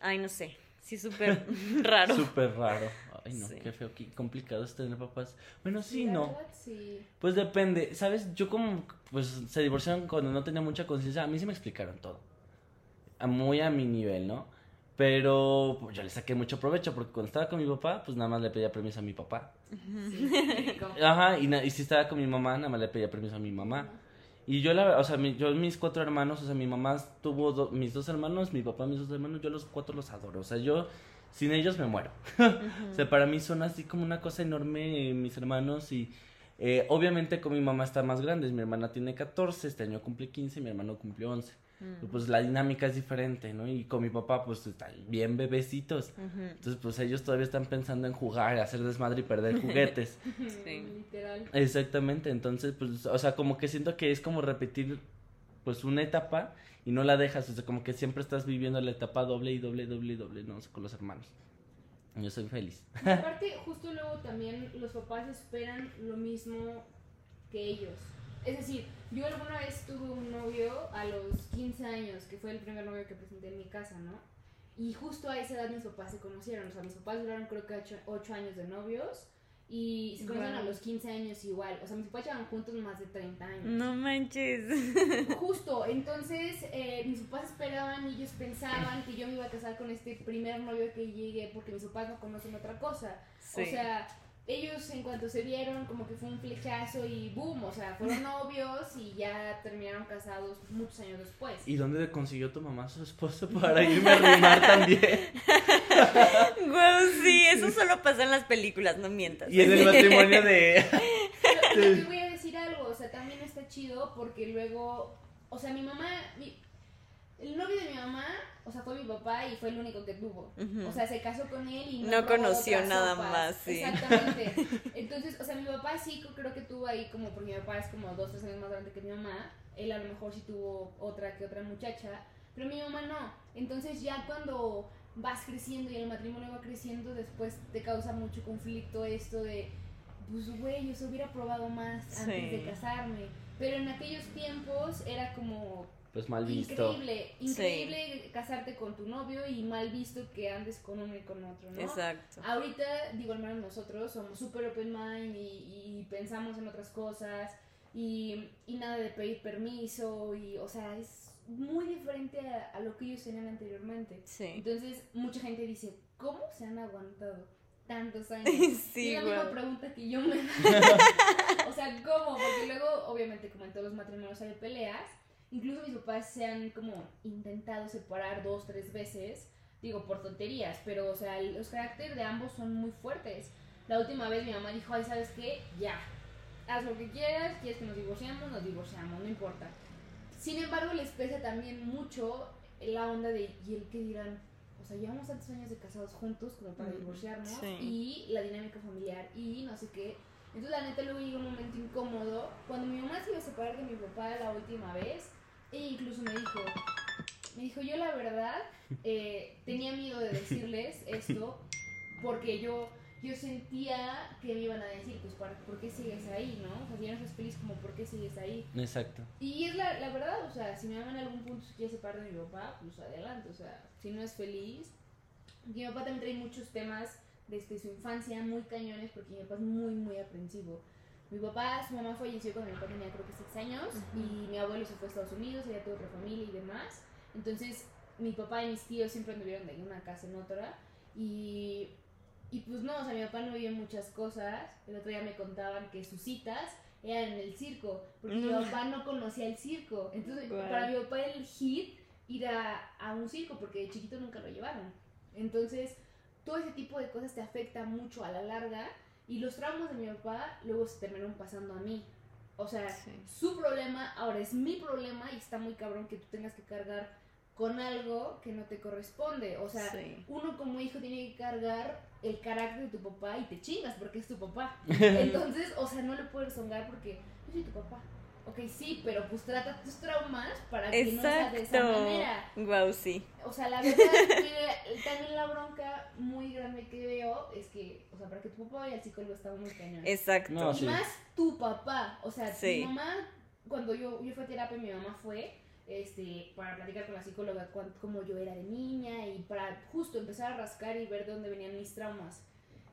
Ay, no sé, sí, súper [laughs] raro. Súper raro. Ay, no, Sí. qué feo, qué complicado es tener papás. Bueno, sí, no. verdad, sí. Pues depende, ¿sabes? Yo como, pues se divorciaron cuando no tenía mucha conciencia, a mí sí me explicaron todo. A muy a mi nivel, ¿no? Pero pues, yo le saqué mucho provecho porque cuando estaba con mi papá, pues nada más le pedía permiso a mi papá. Sí. Ajá, y, y si estaba con mi mamá, nada más le pedía permiso a mi mamá. Y yo, la, o sea, mi- yo mis cuatro hermanos, o sea, mi mamá tuvo do- mis dos hermanos, mi papá mis dos hermanos, yo los cuatro los adoro. O sea, yo sin ellos me muero. [laughs] O sea, para mí son así como una cosa enorme eh, mis hermanos y eh, obviamente con mi mamá está más grande. Mi hermana tiene 14, este año cumple 15, mi hermano cumple 11. Mm. Pues la dinámica es diferente, ¿no? Y con mi papá pues están bien bebecitos. Entonces pues ellos todavía están pensando en jugar, hacer desmadre y perder [laughs] juguetes. Sí. [laughs] Literal. Exactamente, entonces, pues, o sea, como que siento que es como repetir, pues, una etapa y no la dejas, o sea, como que siempre estás viviendo la etapa doble y doble, doble y doble, no, O sea, con los hermanos. Yo soy feliz. Y [laughs] aparte, justo luego también los papás esperan lo mismo que ellos. Es decir, yo alguna vez tuve un novio a los 15 años, que fue el primer novio que presenté en mi casa, ¿no? Y justo a esa edad mis papás se conocieron. O sea, mis papás duraron creo que 8, años de novios y se conocieron a los 15 años igual. O sea, mis papás llevan juntos más de 30 años. No manches. [laughs] Justo, entonces eh, mis papás esperaban y ellos pensaban que yo me iba a casar con este primer novio que llegue porque mis papás no conocen otra cosa. Sí. O sea, ellos en cuanto se vieron como que fue un flechazo y boom, o sea, fueron [laughs] novios y ya terminaron casados muchos años después. ¿Y dónde consiguió tu mamá su esposo [laughs] para irme a arrimar también? [laughs] Guau, sí, eso solo pasa en las películas, no mientas. Y en el matrimonio de... Pero, pero te voy a decir algo, o sea, también está chido porque luego, o sea, mi mamá, mi- el novio de mi mamá, o sea, fue mi papá y fue el único que tuvo. O sea, se casó con él y no, No conoció nada sopas. más, sí. Exactamente. [laughs] Entonces, o sea, mi papá sí creo que tuvo ahí como, porque mi papá es como dos, tres años más grande que mi mamá, él a lo mejor sí tuvo otra que otra muchacha, pero mi mamá no. Entonces ya cuando vas creciendo y el matrimonio va creciendo, después te causa mucho conflicto esto de, pues güey, yo se hubiera probado más antes Sí. de casarme. Pero en aquellos tiempos era como Pues mal visto. increíble, increíble casarte con tu novio y mal visto que andes con uno y con otro, ¿no? Exacto. Ahorita, digo, al menos nosotros somos súper open mind y, y pensamos en otras cosas y, y nada de pedir permiso y, o sea, es muy diferente a, a lo que ellos tenían anteriormente. Sí. Entonces, mucha gente dice, ¿cómo se han aguantado tantos años? [laughs] Sí, y es la misma pregunta que yo me [laughs] o sea, ¿cómo? Porque luego, obviamente, como en todos los matrimonios hay peleas, incluso mis papás se han como intentado separar dos, tres veces, digo, por tonterías, pero, o sea, los caracteres de ambos son muy fuertes. La última vez mi mamá dijo, ay, ¿sabes qué? Ya, haz lo que quieras, quieres que nos divorciamos, nos divorciamos, no importa. Sin embargo, les pesa también mucho la onda de, ¿y el qué dirán? O sea, llevamos tantos años de casados juntos como para Mm, divorciarnos sí. y la dinámica familiar y no sé qué. Entonces, la neta, luego llegó un momento incómodo. Cuando mi mamá se iba a separar de mi papá la última vez, ella incluso me dijo, me dijo, yo la verdad eh, tenía miedo de decirles [laughs] esto porque yo, yo sentía que me iban a decir, pues, ¿para, ¿por qué sigues ahí, no? O sea, si ya no estás feliz, como, ¿por qué sigues ahí? Exacto. Y es la, la verdad, o sea, si mi mamá en algún punto se quiere separar de mi papá, pues adelante, o sea, si no es feliz. Mi papá también trae muchos temas desde su infancia muy cañones porque mi papá es muy, muy aprensivo. Mi papá, su mamá falleció cuando mi papá tenía creo que 6 años y mi abuelo se fue a Estados Unidos, ella tuvo otra familia y demás. Entonces, mi papá y mis tíos siempre anduvieron de una casa en otra y, y pues no, o sea, mi papá no vio muchas cosas. El otro día me contaban que sus citas eran en el circo, porque mi papá no conocía el circo. Entonces, para mi papá el hit ir a, a un circo, porque de chiquito nunca lo llevaron. Entonces, todo ese tipo de cosas te afecta mucho a la larga y los traumas de mi papá luego se terminaron pasando a mí. O sea, Sí. su problema ahora es mi problema y está muy cabrón que tú tengas que cargar con algo que no te corresponde. O sea, Sí. uno como hijo tiene que cargar el carácter de tu papá y te chingas porque es tu papá. [laughs] Entonces, o sea, no le puedes zongar porque yo soy tu papá. Ok, sí, pero pues trata tus traumas para que no sea de esa Exacto. manera. Wow, sí. O sea, la verdad, también la bronca muy grande que veo es que, o sea, para que tu papá vaya al psicólogo está muy cañón. Exacto. No, y sí. más tu papá. O sea, Sí. mi mamá, cuando yo, yo fui a terapia, mi mamá fue este, para platicar con la psicóloga cuán- cómo yo era de niña y para justo empezar a rascar y ver de dónde venían mis traumas.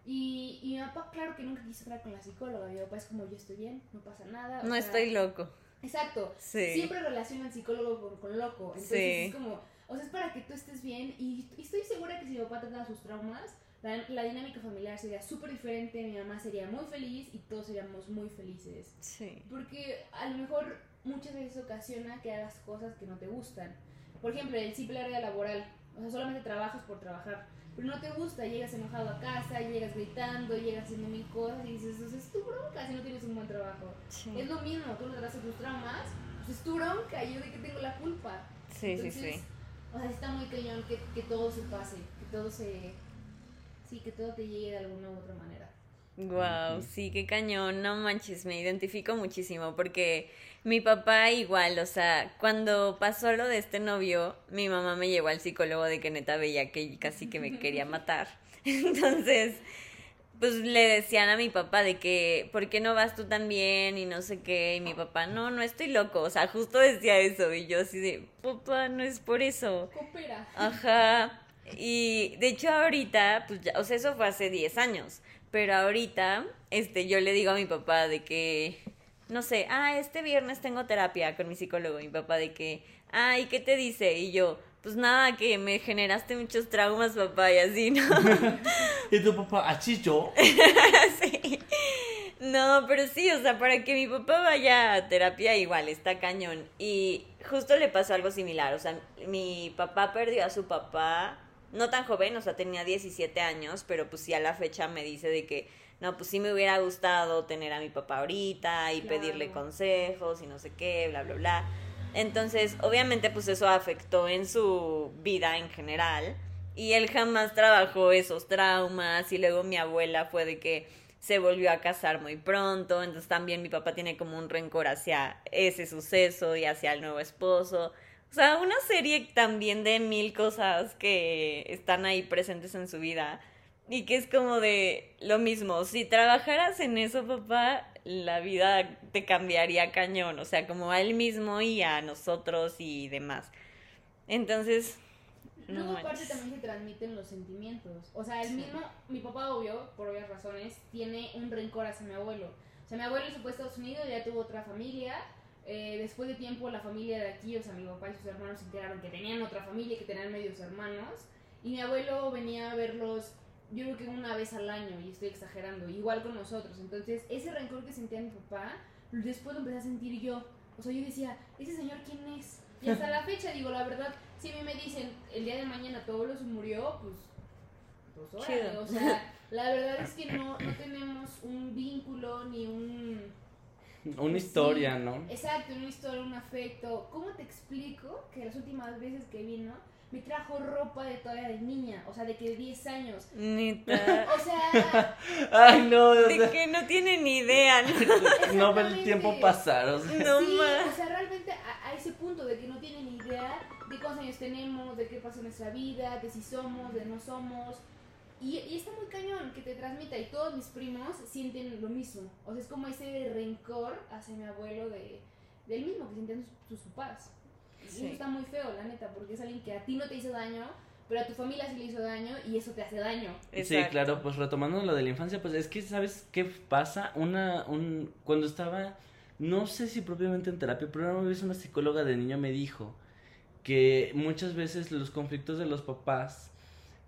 Y, y mi papá, claro que nunca quiso entrar con la psicóloga. Mi papá es como, yo estoy bien, no pasa nada. No sea, estoy loco. Exacto. Sí. Siempre relaciona al psicólogo con, con loco. Entonces Sí. es como, o sea, es para que tú estés bien. Y, y estoy segura que si mi papá tratara sus traumas, la, la dinámica familiar sería súper diferente. Mi mamá sería muy feliz y todos seríamos muy felices. Sí. Porque a lo mejor muchas veces ocasiona que hagas cosas que no te gustan. Por ejemplo, el simple área laboral. O sea, solamente trabajas por trabajar. Pero no te gusta, llegas enojado a casa, llegas gritando, llegas haciendo mil cosas y dices, "Pues es tu bronca si no tienes un buen trabajo. Sí. Es lo mismo, tú no tratas tus traumas, pues es tu bronca, yo de que tengo la culpa. Sí, sí, Entonces, sí. O sea, está muy cañón que, que todo se pase, que todo se... Sí, que todo te llegue de alguna u otra manera. Wow, sí, qué cañón, no manches, me identifico muchísimo porque mi papá igual, o sea, cuando pasó lo de este novio, mi mamá me llevó al psicólogo de que neta veía que casi que me quería matar. [laughs] Entonces, pues le decían a mi papá de que, ¿por qué no vas tú también? Y no sé qué, y mi papá, no, no estoy loco, o sea, justo decía eso, y yo así de, papá, no es por eso. Coopera. Ajá. Y de hecho ahorita, pues ya, o sea, eso fue hace 10 años, pero ahorita, este, yo le digo a mi papá de que, no sé, ah, este viernes tengo terapia con mi psicólogo, mi papá de que, ah, ¿y qué te dice? Y yo, pues nada, que me generaste muchos traumas, papá, y así, ¿no? [laughs] Y tu papá, achicho. [laughs] sí. No, pero sí, o sea, para que mi papá vaya a terapia igual, está cañón. Y justo le pasó algo similar, o sea, mi papá perdió a su papá, no tan joven, o sea, tenía 17 años, pero pues sí a la fecha me dice de que, no, pues sí me hubiera gustado tener a mi papá ahorita y Claro. pedirle consejos y no sé qué, bla, bla, bla. Entonces, obviamente, pues eso afectó en su vida en general. Y él jamás trabajó esos traumas. Y luego mi abuela fue de que se volvió a casar muy pronto. Entonces también mi papá tiene como un rencor hacia ese suceso y hacia el nuevo esposo. O sea, una serie también de mil cosas que están ahí presentes en su vida. Y que es como de lo mismo. Si trabajaras en eso, papá, la vida te cambiaría cañón. O sea, como a él mismo y a nosotros y demás. Entonces, no Luego aparte también se transmiten los sentimientos. O sea, el mismo, mi papá obvio, por obvias razones, tiene un rencor hacia mi abuelo. O sea, mi abuelo se fue a Estados Unidos, ya tuvo otra familia. Eh, después de tiempo la familia de aquí, o sea, mi papá y sus hermanos se enteraron que tenían otra familia, que tenían medios hermanos. Y mi abuelo venía a verlos, yo creo que una vez al año, y estoy exagerando, igual con nosotros. Entonces, ese rencor que sentía mi papá, después lo empecé a sentir yo. O sea, yo decía, ¿ese señor quién es? Y hasta la fecha, digo, la verdad, si a mí me dicen, el día de mañana tu abuelo se murió, pues, pues órale, o sea, la verdad es que no, no tenemos un vínculo ni un, Una Sí. historia, ¿no? Exacto, una historia, un afecto. ¿Cómo te explico que las últimas veces que vino me trajo ropa de todavía de niña? O sea, de que de 10 años. Neta. O sea, [laughs] Ay, no, o De sea, que no tiene ni idea, ¿no? [laughs] no ver el tiempo pasar. o sea. No sí, más. o sea, realmente a, a ese punto de que no tienen idea de cuántos años tenemos, de qué pasa en nuestra vida, de si somos, de no somos. Y, y está muy cañón que te transmita y todos mis primos sienten lo mismo. O sea, es como ese rencor hacia mi abuelo de, del mismo que sienten sus, sus papás. Y eso está muy feo, la neta, porque es alguien que a ti no te hizo daño, pero a tu familia sí le hizo daño y eso te hace daño. Sí, claro, pues retomando lo de la infancia, pues es que, ¿sabes qué pasa? Una, un, cuando estaba, no sé si propiamente en terapia, pero una vez una psicóloga de niño me dijo que muchas veces los conflictos de los papás,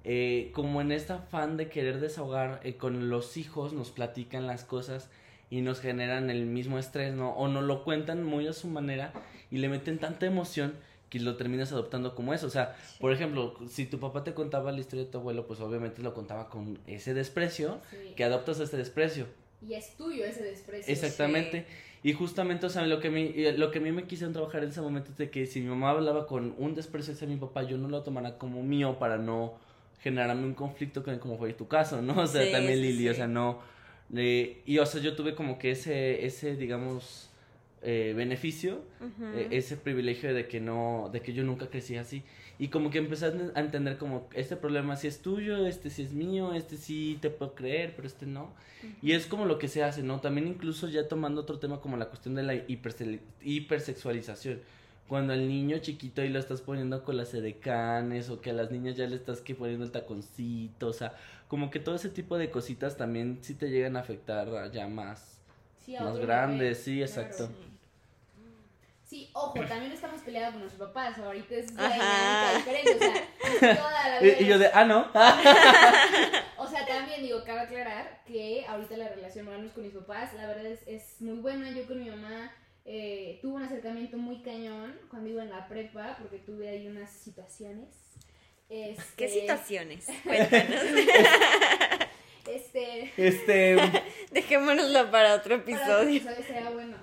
eh, como en este afán de querer desahogar eh, con los hijos, nos platican las cosas y nos generan el mismo estrés, ¿no? O nos lo cuentan muy a su manera y le meten tanta emoción que lo terminas adoptando como eso. O sea, por ejemplo, si tu papá te contaba la historia de tu abuelo, pues obviamente lo contaba con ese desprecio, Sí. que adoptas ese desprecio. Y es tuyo ese desprecio. Exactamente. Y justamente, o sea, lo que, a mí, eh, lo que a mí me quisieron trabajar en ese momento es de que si mi mamá hablaba con un desprecio hacia mi papá, yo no lo tomara como mío para no generarme un conflicto con como fue tu caso, ¿no? [laughs] O sea, también Lili, o sea, no... le- y, o sea, yo tuve como que ese, ese digamos, eh, beneficio Ujú. eh, ese privilegio de que no, de que yo nunca crecí así. Y como que empecé a enten- a entender como, este problema sí es tuyo, este sí es mío, este sí te puedo creer, pero este no. Y es como lo que se hace, ¿no? También incluso ya tomando otro tema como la cuestión de la hiperse- hipersexualización. Cuando al niño chiquito ahí lo estás poniendo con las edecanes o que a las niñas ya le estás que poniendo el taconcito, o sea, como que todo ese tipo de cositas también sí te llegan a afectar ya más, Sí, a más grandes, nivel, sí, claro. exacto. Sí, ojo, también estamos peleados con nuestros papás. Ahorita es una dinámica diferente. O sea, [laughs] toda la vida. Y, y yo de, ah, no. [laughs] O sea, también digo, cabe aclarar que ahorita la relación al menos con mis papás, la verdad es, es muy buena. Yo con mi mamá eh, tuve un acercamiento muy cañón cuando iba en la prepa, porque tuve ahí unas situaciones. Este, ¿Qué situaciones? [laughs] Cuéntanos. Este. Este. [laughs] Dejémonoslo para otro Para otro episodio. episodio [laughs] sería bueno.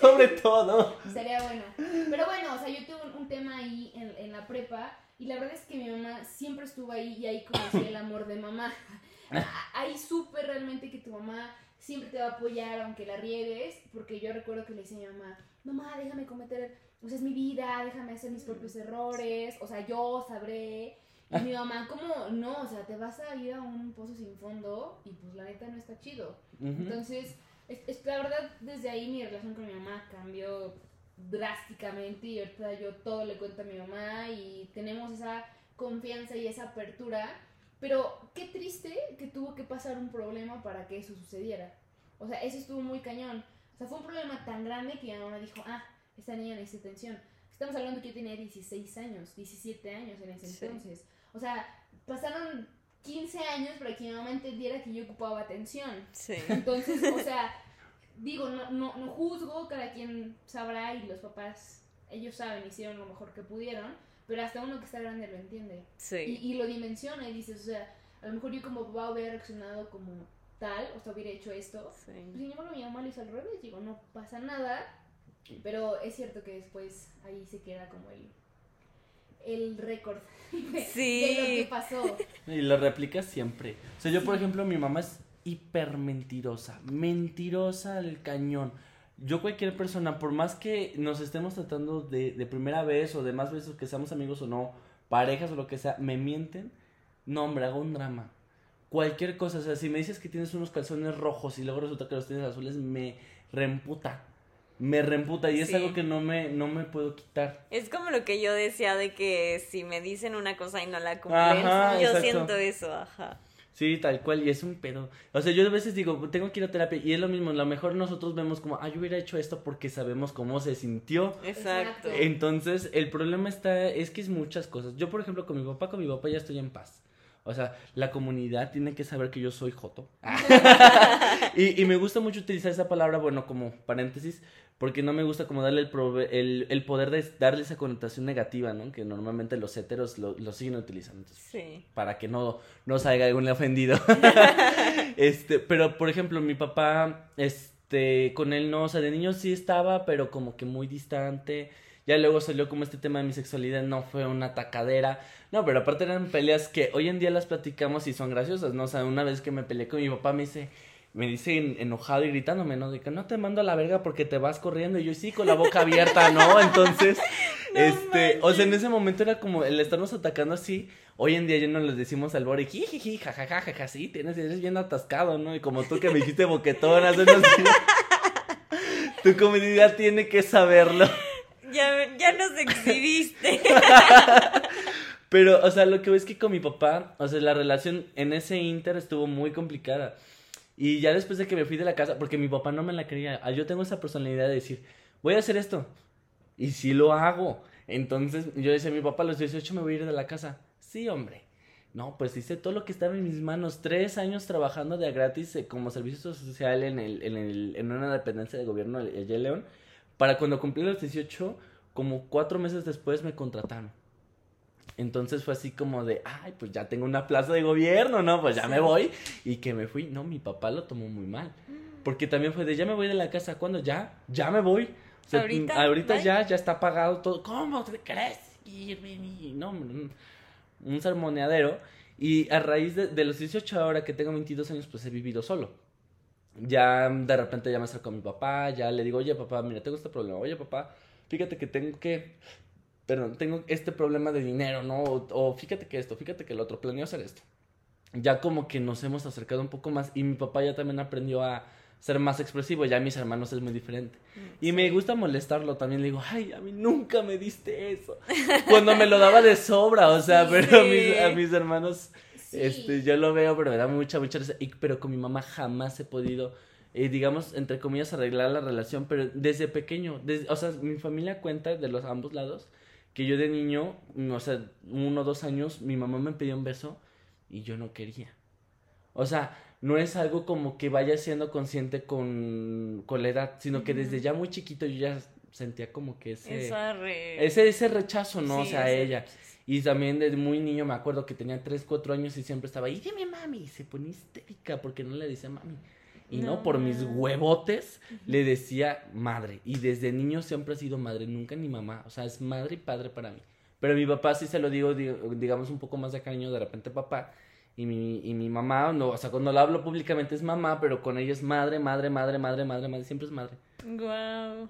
Sobre todo. Sería bueno. Pero bueno, o sea, yo tuve un, tema ahí en, en la prepa y la verdad es que mi mamá siempre estuvo ahí y ahí conocí el amor de mamá. [laughs] Ahí supe realmente que tu mamá siempre te va a apoyar aunque la riegues, porque yo recuerdo que le decía a mi mamá, mamá, déjame cometer, o sea, es mi vida, déjame hacer mis propios errores, o sea, yo sabré. Mi mamá, como, no, o sea, te vas a ir a un pozo sin fondo y pues la neta no está chido. Entonces, es, es- la verdad, desde ahí mi relación con mi mamá cambió drásticamente y ahorita yo todo le cuento a mi mamá y tenemos esa confianza y esa apertura. Pero qué triste que tuvo que pasar un problema para que eso sucediera. O sea, eso estuvo muy cañón. O sea, fue un problema tan grande que mi mamá dijo, ah, esta niña necesita atención. Estamos hablando que yo tenía 16 años, 17 años en ese Sí. entonces. O sea, pasaron 15 años para que mi mamá entendiera que yo ocupaba atención. Sí. Entonces, o sea, [laughs] digo, no, no, no juzgo, cada quien sabrá y los papás, ellos saben, hicieron lo mejor que pudieron, pero hasta uno que está grande lo entiende. Y, Sí. y lo dimensiona y dices, o sea, a lo mejor yo como papá hubiera reaccionado como tal, o sea, hubiera hecho esto. Pues, Sí. sin embargo, mi mamá lo hizo al revés, digo, no pasa nada, pero es cierto que después ahí se queda como el, el récord de, [laughs] Sí. de lo que pasó. Y lo replicas siempre. O sea, yo, por ejemplo, mi mamá es hiper mentirosa. Mentirosa al cañón. Yo, cualquier persona, por más que nos estemos tratando de, de primera vez o de más veces que seamos amigos o no, parejas o lo que sea, me mienten. No, hombre, hago un drama. Cualquier cosa, o sea, si me dices que tienes unos calzones rojos y luego resulta que los tienes azules, me reemputa. Me reemputa y es algo que no me, no me puedo quitar. Es como lo que yo decía de que si me dicen una cosa y no la cumplen, Ajá, yo exacto. siento eso, ajá. Sí, tal cual, y es un pedo. O sea, yo a veces digo, tengo que ir a terapia, y es lo mismo, a lo mejor nosotros vemos como, ah, yo hubiera hecho esto porque sabemos cómo se sintió. Exacto. Exacto. Entonces, el problema está, es que es muchas cosas. Yo, por ejemplo, con mi papá, con mi papá ya estoy en paz. O sea, la comunidad tiene que saber que yo soy Joto. [laughs] y, y me gusta mucho utilizar esa palabra, bueno, como paréntesis, porque no me gusta como darle el, prove- el, el poder de darle esa connotación negativa, ¿no? Que normalmente los héteros lo, lo siguen utilizando. Entonces, Sí. para que no, no salga algún ofendido. [laughs] este, pero por ejemplo, mi papá es este, con él no, o sea, de niño sí estaba, pero como que muy distante. Ya luego salió como este tema de mi sexualidad, no fue una tacadera. No, pero aparte eran peleas que hoy en día las platicamos y son graciosas, ¿no? O sea, una vez que me peleé con mi papá me dice, me dice en- enojado y gritándome, ¿no? De que no te mando a la verga porque te vas corriendo. Y yo sí, con la boca abierta, ¿no? [laughs] Entonces, este, o sea, en ese momento era como el estarnos atacando así. Hoy en día ya no les decimos al Bori, jiji, jajaja, jaja, sí, tienes, eres bien atascado, ¿no? Y como tú que me dijiste boquetón, [laughs] tu comunidad tiene que saberlo. Ya, ya nos exhibiste. [laughs] Pero, o sea, lo que veo es que con mi papá, o sea, la relación en ese inter estuvo muy complicada. Y ya después de que me fui de la casa, porque mi papá no me la creía, ah, yo tengo esa personalidad de decir, voy a hacer esto. Y sí lo hago. Entonces yo decía mi papá a los 18 me voy a ir de la casa. Sí, hombre. No, pues hice todo lo que estaba en mis manos. Tres años trabajando de gratis eh, como servicio social en, el, en, el, en una dependencia de gobierno allá León. Para cuando cumplí los 18, como cuatro meses después me contrataron. Entonces fue así como de, ay, pues ya tengo una plaza de gobierno, ¿no? Pues ya me voy. Y que me fui. No, mi papá lo tomó muy mal. Porque también fue de, ya me voy de la casa. ¿Cuándo? Ya, ya me voy. O sea, ¿Ahorita? ya, ya está pagado todo. ¿Cómo te crees? irme? Y No, un- un sermoneadero. Y a raíz de, de los 18 ahora que tengo 22 años, pues he vivido solo. Ya de repente ya me acerco a mi papá, ya le digo, oye papá, mira, tengo este problema. Oye papá, fíjate que tengo que, perdón, tengo este problema de dinero, ¿no? O, o fíjate que esto, fíjate que el otro, planeo hacer esto. Ya como que nos hemos acercado un poco más y mi papá ya también aprendió a ser más expresivo, ya mis hermanos es muy diferente. Y me gusta molestarlo también, le digo, ay, a mí nunca me diste eso. Cuando me lo daba de sobra, o sea, [laughs] Sí. pero a mis, a mis hermanos, Sí. este, yo lo veo, pero me da mucha, mucha risa. Y- pero con mi mamá jamás he podido, eh, digamos, entre comillas, arreglar la relación, pero desde pequeño, desde, o sea, mi familia cuenta de los ambos lados que yo de niño, o sea, uno o dos años, mi mamá me pidió un beso y yo no quería. O sea, no es algo como que vaya siendo consciente con, con la edad, sino que desde ya muy chiquito yo ya sentía como que ese, re- ese, ese rechazo, ¿no? o sea, a ese ella. Y también desde muy niño me acuerdo que tenía 3, 4 años y siempre estaba, y dime mami, y se ponía histérica porque no le decía mami. Y no, No. por mis huevotes le decía madre. Y desde niño siempre ha sido madre, nunca ni mamá. O sea, es madre y padre para mí. Pero mi papá sí se lo digo, di- digamos, un poco más de cariño, de repente papá. Y mi, y mi mamá, no, o sea, cuando lo hablo públicamente es mamá, pero con ella es madre, madre, madre, madre, madre, madre, siempre es madre. Guau.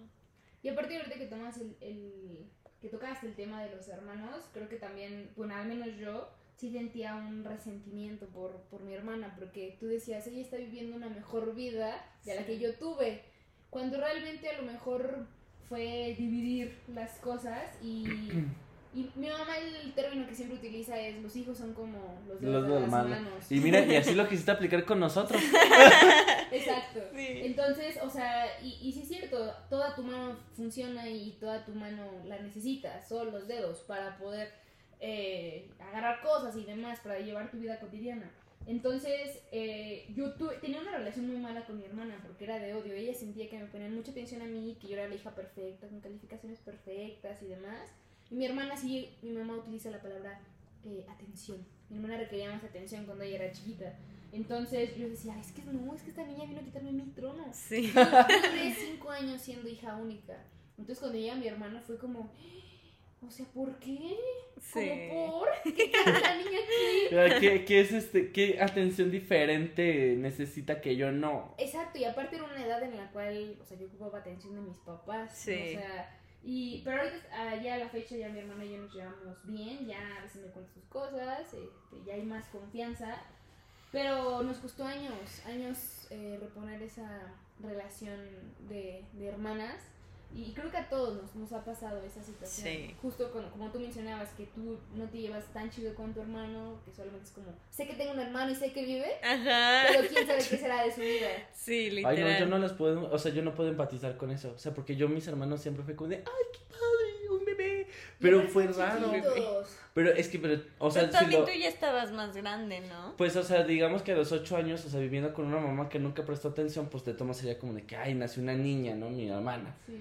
Y aparte ahorita que tomas el, el- que tocaste el tema de los hermanos, creo que también, bueno, al menos yo sí sentía un resentimiento por, por mi hermana, porque tú decías, ella está viviendo una mejor vida de la que yo tuve, cuando realmente a lo mejor fue dividir las cosas y, [clears throat] y mi mamá el término que siempre utiliza es los hijos son como los dedos Los de las manos. manos. Y mira, y así lo [laughs] quisiste aplicar con nosotros. [laughs] Exacto. Sí. Entonces, o sea, y, y sí es cierto, toda tu mano funciona y toda tu mano la necesitas, solo los dedos, para poder eh, agarrar cosas y demás, para llevar tu vida cotidiana. Entonces, eh, yo tuve- tenía una relación muy mala con mi hermana porque era de odio. Ella sentía que me ponían mucha atención a mí, que yo era la hija perfecta, con calificaciones perfectas y demás. Y mi hermana sí, mi mamá utiliza la palabra eh, atención. Mi hermana requería más atención cuando ella era chiquita. Entonces yo decía, es que no, es que esta niña vino a quitarme mi trono. Sí. Yo duré cinco años siendo hija única. Entonces cuando llega mi hermana fue como, o sea, ¿por qué? Sí. ¿Cómo por? ¿Qué la niña aquí? [laughs] ¿Qué, qué es este, qué atención diferente necesita que yo no? Exacto, y aparte era una edad en la cual, o sea, yo ocupaba atención de mis papás. Sí. O sea, y, pero ahorita, ah, ya a la fecha, ya mi hermana y yo nos llevamos bien, ya a veces me cuenta sus cosas, este, ya hay más confianza. Pero nos costó años, años eh, reponer esa relación de, de hermanas. Y creo que a todos nos, nos ha pasado esa situación. Sí. Justo con- como tú mencionabas, que tú no te llevas tan chido con tu hermano, que solamente es como, sé que tengo un hermano y sé que vive, Ajá. pero quién sabe qué será de su vida. [laughs] Sí, literal. Ay, no, yo no las puedo, o sea, yo no puedo empatizar con eso. O sea, porque yo, mis hermanos siempre fue como de, ay, qué padre, un bebé. Pero fue raro. Pero es que, pero, o sea, Pero si también lo- tú ya estabas más grande, ¿no? Pues, o sea, digamos que a los ocho años, o sea, viviendo con una mamá que nunca prestó atención, pues te tomas sería como de que, ay, nació una niña, ¿no? Mi hermana. Sí.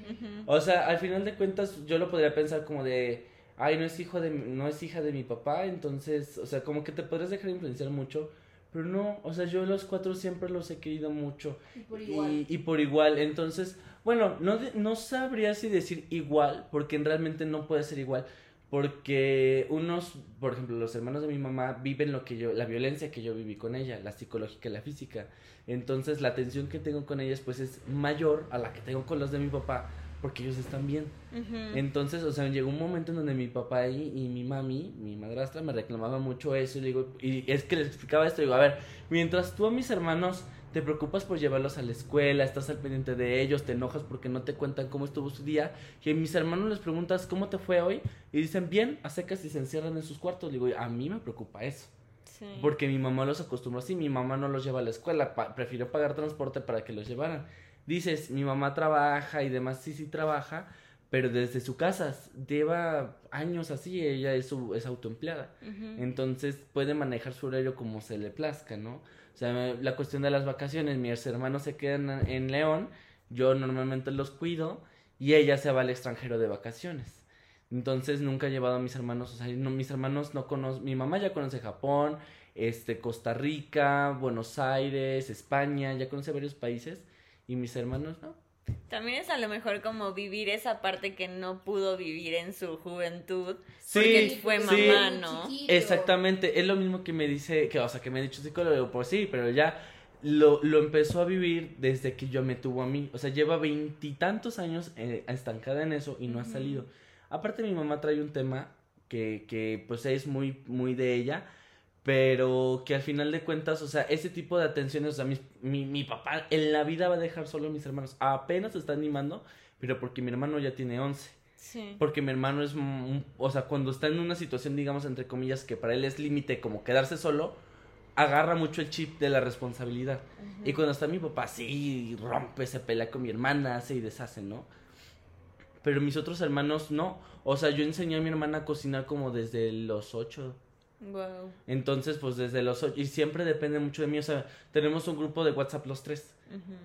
O sea, al final de cuentas, yo lo podría pensar como de, ay, no es hijo de, mi- no es hija de mi papá, entonces, o sea, como que te podrías dejar influenciar mucho, Pero no, o sea, yo los cuatro siempre los he querido mucho. Y por igual. Y, y por igual, entonces, bueno, no, no sabría si decir igual, porque realmente no puede ser igual, porque unos, por ejemplo, los hermanos de mi mamá viven lo que yo, la violencia que yo viví con ella, la psicológica y la física. Entonces, la atención que tengo con ellas, pues es mayor a la que tengo con los de mi papá, porque ellos están bien. Entonces, o sea, llegó un momento en donde mi papá y, y mi mami, mi madrastra, me reclamaban mucho eso. Y, digo, y es que les explicaba esto. Digo, a ver, mientras tú a mis hermanos te preocupas por llevarlos a la escuela, estás al pendiente de ellos, te enojas porque no te cuentan cómo estuvo su día. Y a mis hermanos les preguntas, ¿cómo te fue hoy? Y dicen, bien, a secas y se encierran en sus cuartos. Le digo, a mí me preocupa eso. Sí. Porque mi mamá los acostumbró así, mi mamá no los lleva a la escuela, pa- prefirió pagar transporte para que los llevaran. Dices, mi mamá trabaja y demás, sí, sí trabaja, pero desde su casa, lleva años así, ella es, su, es autoempleada. Entonces puede manejar su horario como se le plazca, ¿no? Sea, la cuestión de las vacaciones, mis hermanos se quedan en León, yo normalmente los cuido y ella se va al extranjero de vacaciones. Entonces nunca he llevado a mis hermanos, o sea, no, mis hermanos no conocen, mi mamá ya conoce Japón, este, Costa Rica, Buenos Aires, España, ya conoce varios países y mis hermanos no. También es a lo mejor como vivir esa parte que no pudo vivir en su juventud. Sí, porque fue sí. mamá, ¿no? Exactamente, es lo mismo que me dice, que, o sea, que me ha dicho psicólogo, pues sí, pero ya lo, lo empezó a vivir desde que yo me tuvo a mí. O sea, lleva veintitantos años eh, estancada en eso y no ha salido. Aparte, mi mamá trae un tema que, que pues es muy, muy de ella, pero que al final de cuentas, o sea, ese tipo de atenciones, o sea, mis- mi, mi papá en la vida va a dejar solo a mis hermanos. Apenas se está animando, pero porque mi hermano ya tiene 11. Sí. Porque mi hermano es, o sea, cuando está en una situación, digamos, entre comillas, que para él es límite como quedarse solo, agarra mucho el chip de la responsabilidad. Y cuando está mi papá, sí, rompe, se pelea con mi hermana, hace y deshace, ¿no? Pero mis otros hermanos no. O sea, yo enseñé a mi hermana a cocinar como desde los ocho. Wow. Entonces, pues desde los ocho. Y siempre depende mucho de mí. O sea, tenemos un grupo de WhatsApp los tres.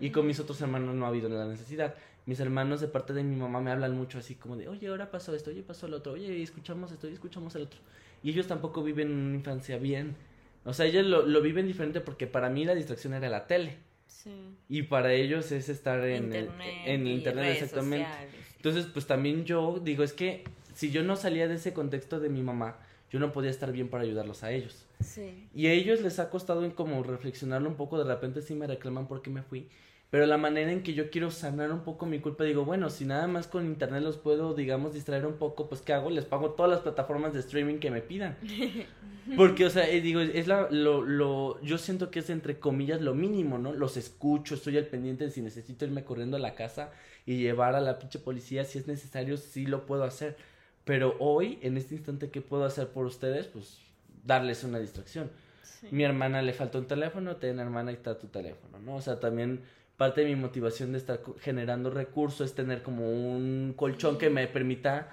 Y con mis otros hermanos no ha habido la necesidad. Mis hermanos de parte de mi mamá me hablan mucho así como de, oye, ahora pasó esto, oye, pasó lo otro, oye, escuchamos esto, oye, escuchamos el otro. Y ellos tampoco viven una infancia bien. O sea, ellos lo, lo viven diferente porque para mí la distracción era la tele. Sí. Y para ellos es estar en internet. el, en el internet, exactamente. sociales. Entonces, pues también yo digo, es que si yo no salía de ese contexto de mi mamá, yo no podía estar bien para ayudarlos a ellos. Sí. Y a ellos les ha costado en como reflexionarlo un poco, de repente sí me reclaman por qué me fui. Pero la manera en que yo quiero sanar un poco mi culpa, digo, bueno, si nada más con internet los puedo, digamos, distraer un poco, pues ¿qué hago? Les pago todas las plataformas de streaming que me pidan. [laughs] Porque, o sea, eh, digo, es la, lo, lo, yo siento que es entre comillas lo mínimo, ¿no? Los escucho, estoy al pendiente de si necesito irme corriendo a la casa y llevar a la pinche policía si es necesario, sí lo puedo hacer. Pero hoy, en este instante, ¿qué puedo hacer por ustedes? Pues darles una distracción. Sí. Mi hermana le faltó un teléfono, ten hermana y está tu teléfono, ¿no? O sea, también parte de mi motivación de estar generando recursos es tener como un colchón que me permita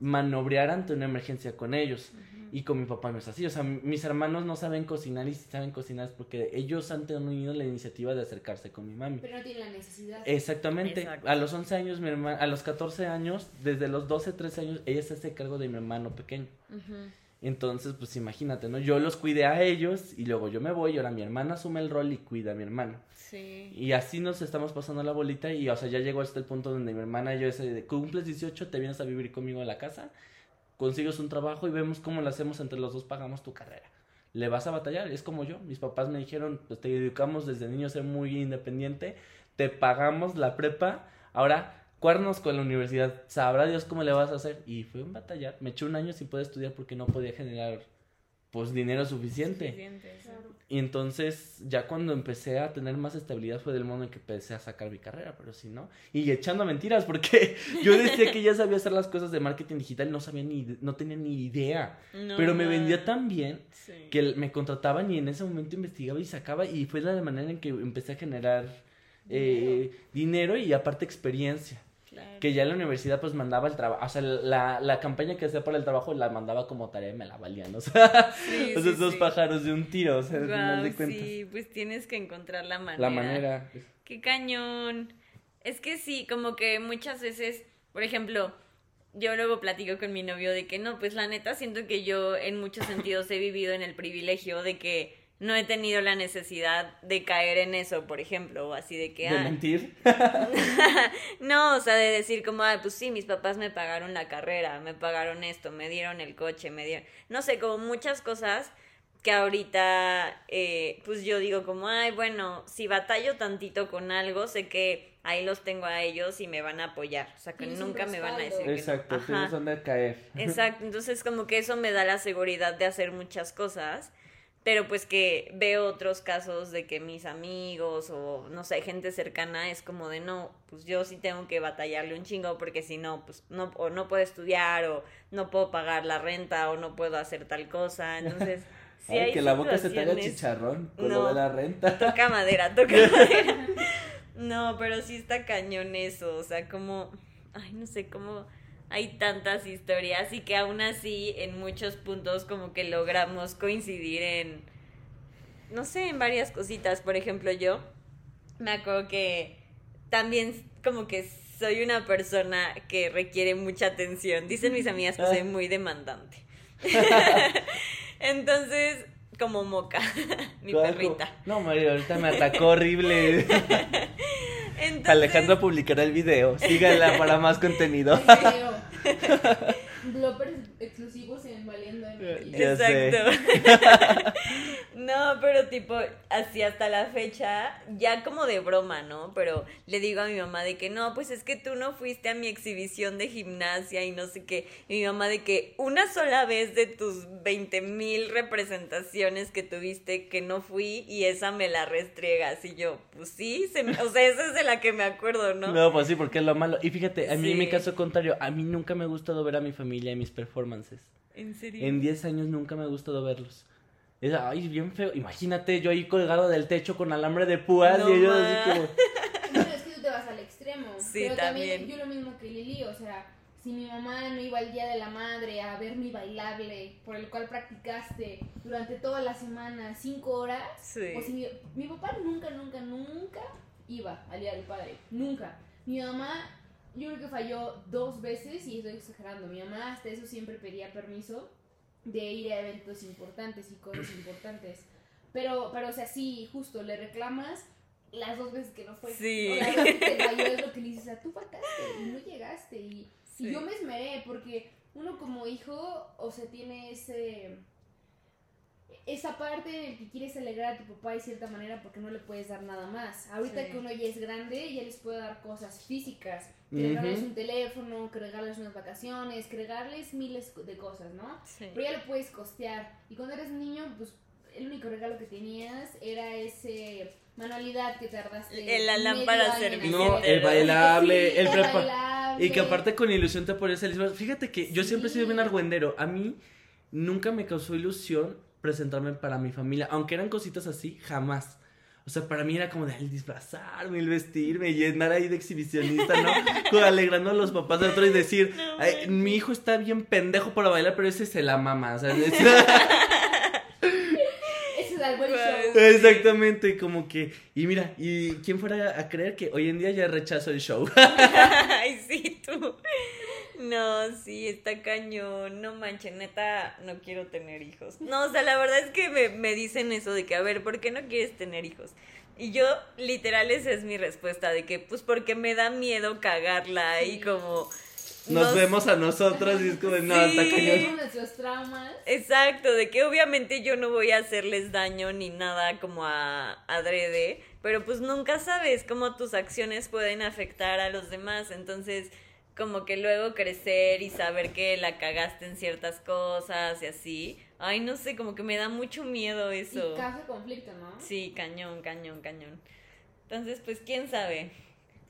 manobrear ante una emergencia con ellos. Y con mi papá no es así. O sea, mis hermanos no saben cocinar y si saben cocinar es porque ellos han tenido la iniciativa de acercarse con mi mami. Pero no tiene la necesidad. Exactamente. Exacto. A los 11 años, mi hermana, a los 14 años, desde los 12, 13 años, ella se hace cargo de mi hermano pequeño. Entonces, pues imagínate, ¿no? Yo los cuidé a ellos y luego yo me voy y ahora mi hermana asume el rol y cuida a mi hermano. Sí. Y así nos estamos pasando la bolita y, o sea, ya llegó hasta el punto donde mi hermana y yo ese de, cumples 18, te vienes a vivir conmigo a la casa, consigues un trabajo y vemos cómo lo hacemos entre los dos, pagamos tu carrera. Le vas a batallar, es como yo. Mis papás me dijeron, pues te educamos desde niño a ser muy independiente, te pagamos la prepa, ahora cuernos con la universidad, sabrá Dios cómo le vas a hacer. Y fue un batallar, me eché un año sin poder estudiar porque no podía generar, pues, dinero suficiente. Suficiente, sí. Claro. Y entonces, ya cuando empecé a tener más estabilidad fue del modo en que empecé a sacar mi carrera, pero si no. Y echando mentiras, porque [laughs] yo decía que ya sabía hacer las cosas de marketing digital, no sabía ni, no tenía ni idea. No pero me vendía tan bien Sí. que me contrataban y en ese momento investigaba y sacaba. Y fue la manera en que empecé a generar eh, dinero y aparte experiencia. Claro. Que ya en la universidad pues mandaba el trabajo, o sea, la, la campaña que hacía para el trabajo la mandaba como tarea y me la valían, [laughs] o sea, Sí, dos sí. pájaros de un tiro, o sea, de sí, pues tienes que encontrar la manera. La manera. Qué cañón. Es que sí, como que muchas veces, por ejemplo, yo luego platico con mi novio de que no, pues la neta siento que yo en muchos sentidos he vivido en el privilegio de que no he tenido la necesidad de caer en eso, por ejemplo, o así de que... ¿De ah, mentir? [laughs] no, o sea, de decir como, ah, pues sí, mis papás me pagaron la carrera, me pagaron esto, me dieron el coche, me dieron, no sé, como muchas cosas que ahorita, eh, pues yo digo como, ay, bueno, si batallo tantito con algo, sé que ahí los tengo a ellos y me van a apoyar, o sea, que nunca me van a decir respaldo. que no. Exacto, tienes dónde caer. Exacto, entonces como que eso me da la seguridad de hacer muchas cosas, pero pues que veo otros casos de que mis amigos o no sé, gente cercana es como de no, pues yo sí tengo que batallarle un chingo porque si no, pues no, o no puedo estudiar o no puedo pagar la renta o no puedo hacer tal cosa, [laughs] entonces... Sí Ay, hay que la boca se te haga chicharrón con No. la renta. Toca madera, toca [laughs] madera. No, pero sí está cañón eso, o sea, como, ay, no sé, cómo hay tantas historias y que aún así en muchos puntos como que logramos coincidir en, no sé, en varias cositas. Por ejemplo, yo me acuerdo que también como que soy una persona que requiere mucha atención. Dicen mis amigas que soy muy demandante. [laughs] Entonces, como moca, [laughs] mi perrita. No, Mario, ahorita me atacó horrible. [laughs] Entonces, Alejandra publicará el video. Síganla para más contenido. [laughs] Bloopers exclusivos en Valiendo sé. Exacto. [laughs] no, pero tipo, así hasta la fecha, ya como de broma, ¿no? Pero le digo a mi mamá de que no, pues es que tú no fuiste a mi exhibición de gimnasia y no sé qué. Y mi mamá de que una sola vez de tus 20 mil representaciones que tuviste que no fui y esa me la restriegas. Y yo, pues sí, se me- o sea, esa es de la que me acuerdo, ¿no? No, pues sí, porque es lo malo. Y fíjate, a mí en mi Sí. caso contrario, a mí nunca me ha gustado ver a mi familia en mis performances. ¿En serio? En 10 años nunca me ha gustado verlos. Es, ay, bien feo. Imagínate yo ahí colgado del techo con alambre de púas No y ellos ma. así como... [laughs] Es que tú te vas al extremo. Sí, pero también. también. yo lo mismo que Lili, o sea, si mi mamá no iba al día de la madre a ver mi bailable, por el cual practicaste durante toda la semana, cinco horas, Sí. o si mi, mi papá nunca, nunca, nunca iba al día del padre, nunca. Mi mamá, yo creo que falló dos veces y estoy exagerando. Mi mamá hasta eso siempre pedía permiso de ir a eventos importantes y cosas importantes. Pero, pero, o sea, sí, justo, le reclamas las dos veces que no fue. Sí. O que falló es lo que le dices, o sea, tú faltaste y no llegaste. Y, y yo me esmeré porque uno como hijo, o sea, tiene ese... Esa parte en el que quieres alegrar a tu papá de cierta manera porque no le puedes dar nada más. Ahorita Sí. que uno ya es grande, ya les puede dar cosas físicas. Que Ujú. regalarles un teléfono, que regalarles unas vacaciones, que regalarles miles de cosas, ¿no? Sí. Pero ya lo puedes costear. Y cuando eres niño, pues el único regalo que tenías era ese manualidad que tardaste. El- la lámpara en servilleta. No, el bailable, Sí, el prepa- bailable. Y que aparte con ilusión te pones el. Fíjate que yo siempre he sido bien argüendero. A mí nunca me causó ilusión presentarme para mi familia. Aunque eran cositas así, jamás. O sea, para mí era como de el disfrazarme, el vestirme y andar ahí de exhibicionista, ¿no? [laughs] Como alegrando a los papás de otro y decir, No "Ay, mi hijo está bien pendejo para bailar, pero ese se la mama. O sea, [laughs] es- Ese es el buen Pues, show. exactamente, y como que, y mira, y quién fuera a creer que hoy en día ya rechazo el show. [laughs] Ay, sí, tú. No, sí, está cañón. No manches, neta, no quiero tener hijos. No, o sea, la verdad es que me, me dicen eso de que, a ver, ¿por qué no quieres tener hijos? Y yo, literal, esa es mi respuesta, de que, pues, porque me da miedo cagarla y como... Nos no vemos a nosotros y es como, no, Sí. está cañón. Tenemos nuestros traumas. Exacto, de que obviamente yo no voy a hacerles daño ni nada como a adrede, pero pues nunca sabes cómo tus acciones pueden afectar a los demás, entonces como que luego crecer y saber que la cagaste en ciertas cosas y así, ay no sé, como que me da mucho miedo eso. Y causa conflicto, ¿no? Sí, cañón, cañón, cañón. Entonces, pues quién sabe.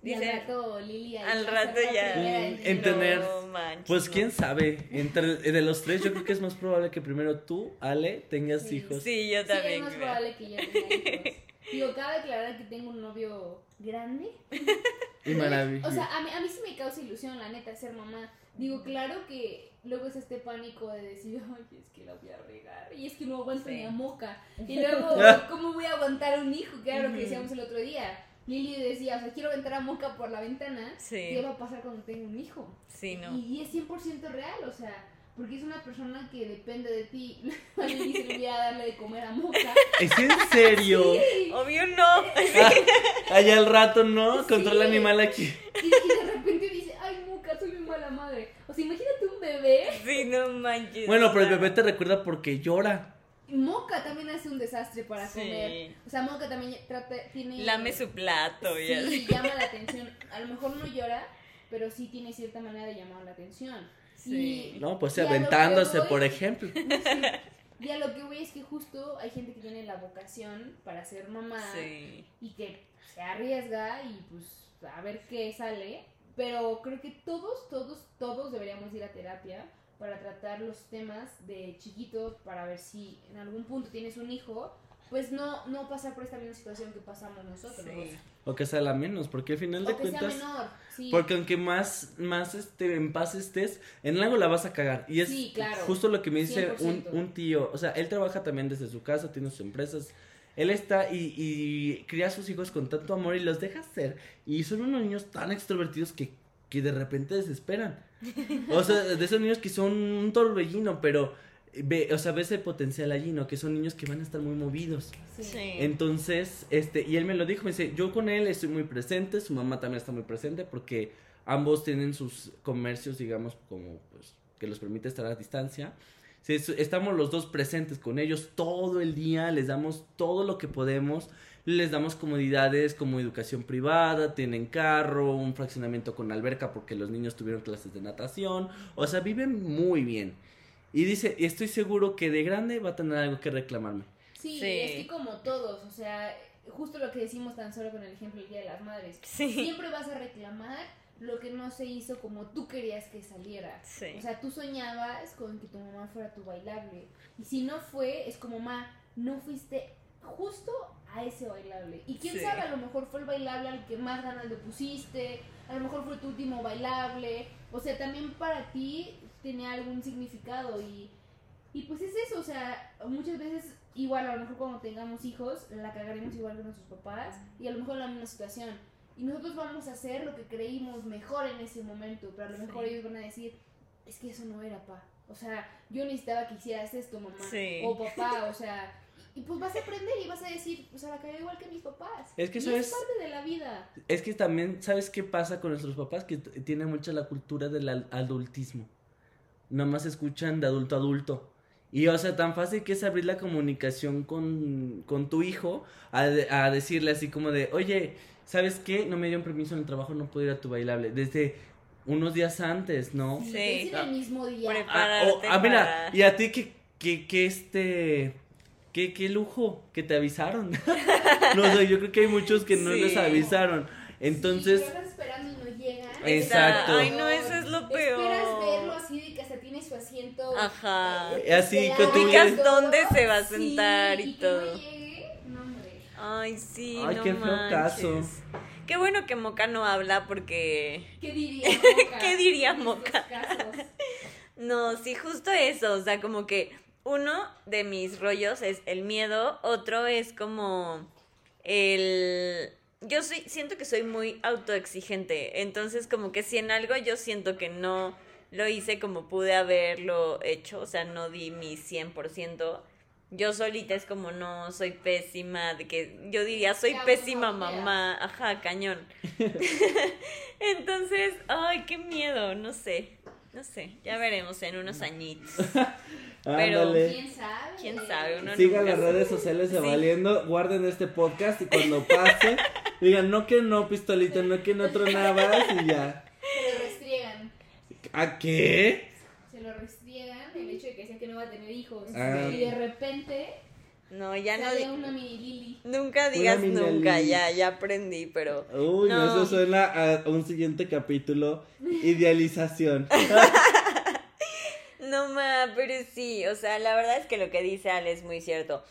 Y al rato Lili al rato ya. Mm, en en tener- No manches, Pues no. quién sabe, entre de los tres yo creo que es más probable que primero tú, Ale, tengas Sí. hijos. Sí, yo Sí, también es más creo. probable que yo tenga hijos. [laughs] Digo, cabe aclarar que tengo un novio grande. Y maravilla. O sea, a mí, a mí sí me causa ilusión, la neta, ser mamá. Digo, claro que luego es este pánico de decir, ay, es que la voy a regar. Y es que no aguanto Sí. ni a moca. Y [laughs] luego, ¿cómo voy a aguantar a un hijo? Que era lo que decíamos el otro día. Lili decía, o sea, quiero aventar a moca por la ventana. Sí. ¿Qué va a pasar cuando tenga un hijo? Sí, no. Y, y es 100% real, o sea, porque es una persona que depende de ti. Dice, le voy a darle de comer a Moca. ¿Es en serio? Sí. Obvio no. Ah, allá al rato, ¿no? Control Sí. animal aquí. Y, y de repente dice, ay, Moca, soy muy mala madre. O sea, imagínate un bebé. Sí, no manches. Bueno, pero el bebé te recuerda porque llora. Moca también hace un desastre para Sí. comer. O sea, Moca también trata, tiene... Lame su plato y. Sí, llama la atención. A lo mejor no llora, pero sí tiene cierta manera de llamar la atención. Sí. No, pues y aventándose, voy- por ejemplo. [laughs] Y a lo que voy es que justo hay gente que tiene la vocación para ser mamá Sí. y que se arriesga y pues a ver qué sale. Pero creo que todos, todos, todos deberíamos ir a terapia para tratar los temas de chiquito para ver si en algún punto tienes un hijo, pues no, no pasar por esta misma situación que pasamos nosotros. Sí. O que sea la menos, porque al final de O que sea cuentas. menor, sí. Porque aunque más, más este, en paz estés, en algo la vas a cagar. Y es Sí, claro. justo lo que me dice un, 100%. un tío. O sea, él trabaja también desde su casa, tiene sus empresas. Él está y, y cría a sus hijos con tanto amor y los deja ser. Y son unos niños tan extrovertidos que, que de repente desesperan. O sea, de esos niños que son un torbellino, pero ve, o sea, ves el potencial allí, ¿no? Que son niños que van a estar muy movidos. Sí. Sí. Entonces, este, y él me lo dijo, me dice, yo con él estoy muy presente, su mamá también está muy presente porque ambos tienen sus comercios, digamos, como pues, que los permite estar a distancia. Sí, es- Estamos los dos presentes con ellos todo el día, les damos todo lo que podemos, les damos comodidades como educación privada, tienen carro, un fraccionamiento con alberca porque los niños tuvieron clases de natación, o sea, viven muy bien. Y dice, y estoy seguro que de grande va a tener algo que reclamarme. Sí, Sí. es que como todos, o sea, justo lo que decimos tan solo con el ejemplo del Día de las Madres. Sí. Siempre vas a reclamar lo que no se hizo como tú querías que saliera. Sí. O sea, tú soñabas con que tu mamá fuera tu bailable. Y si no fue, es como, ma, no fuiste justo a ese bailable. Y quién Sí. sabe, a lo mejor fue el bailable al que más ganas le pusiste, a lo mejor fue tu último bailable. O sea, también para ti tenía algún significado y, y pues es eso, o sea, muchas veces igual a lo mejor cuando tengamos hijos la cagaremos igual que nuestros papás y a lo mejor en la misma situación. Y nosotros vamos a hacer lo que creímos mejor en ese momento, pero a lo mejor Sí. ellos van a decir, es que eso no era, pa. O sea, yo necesitaba que hicieras esto, mamá. Sí. O papá, o sea, y, pues vas a aprender y vas a decir, o sea, la cagué igual que mis papás. Es que, ¿sabes? es parte de la vida. Es que también, ¿sabes qué pasa con nuestros papás? Que tienen mucha la cultura del adultismo. Nada más escuchan de adulto a adulto. Y, o sea, tan fácil que es abrir la comunicación con, con tu hijo a, a decirle así como de, oye, ¿sabes qué? No me dieron permiso en el trabajo, no puedo ir a tu bailable. Desde unos días antes, ¿no? Sí. Sí. Es en el mismo día. Ah, o- ah, mira, para- y a ti que, que, que este... Qué, qué lujo que te avisaron. [laughs] no sé, yo creo que hay muchos que no Sí. les avisaron. Entonces, Sí, esperando y no llegan. Exacto. Ay, no, eso es lo peor verlo así de que hasta tiene asiento. Ajá. eh, Así, Ubicas todo. dónde se va a Sí, sentar y y que todo. no. Ay, sí, Ay, no qué feo manches. caso. Qué bueno que Moca no habla porque... ¿Qué diría [laughs] Moca? ¿Qué diría Moca? [laughs] No, sí, justo eso, o sea, como que uno de mis rollos es el miedo, otro es como el... Yo soy, siento que soy muy autoexigente, entonces como que si en algo yo siento que no lo hice como pude haberlo hecho, o sea, no di mi 100%, yo solita es como no, soy pésima, de que yo diría, soy pésima mamá, ajá, cañón. [laughs] entonces, ay, qué miedo, no sé, no sé, ya veremos en unos añitos. [laughs] Pero- ándale. ¿Quién sabe? ¿Quién sabe? Uno Sigan nunca las sabe. redes sociales de Sí. Valiendo, guarden este podcast y cuando pase, digan no que no, pistolito, no que no tronabas y ya. ¿A qué? Se lo restriegan el hecho de que decían que no va a tener hijos. Ah. Y de repente No, ya no sale una mini Lili. Nunca digas mini nunca, Lili. ya, ya aprendí, pero Uy, No. eso suena a un siguiente capítulo, idealización. [laughs] no ma, pero sí, o sea, la verdad es que lo que dice Ale es muy cierto.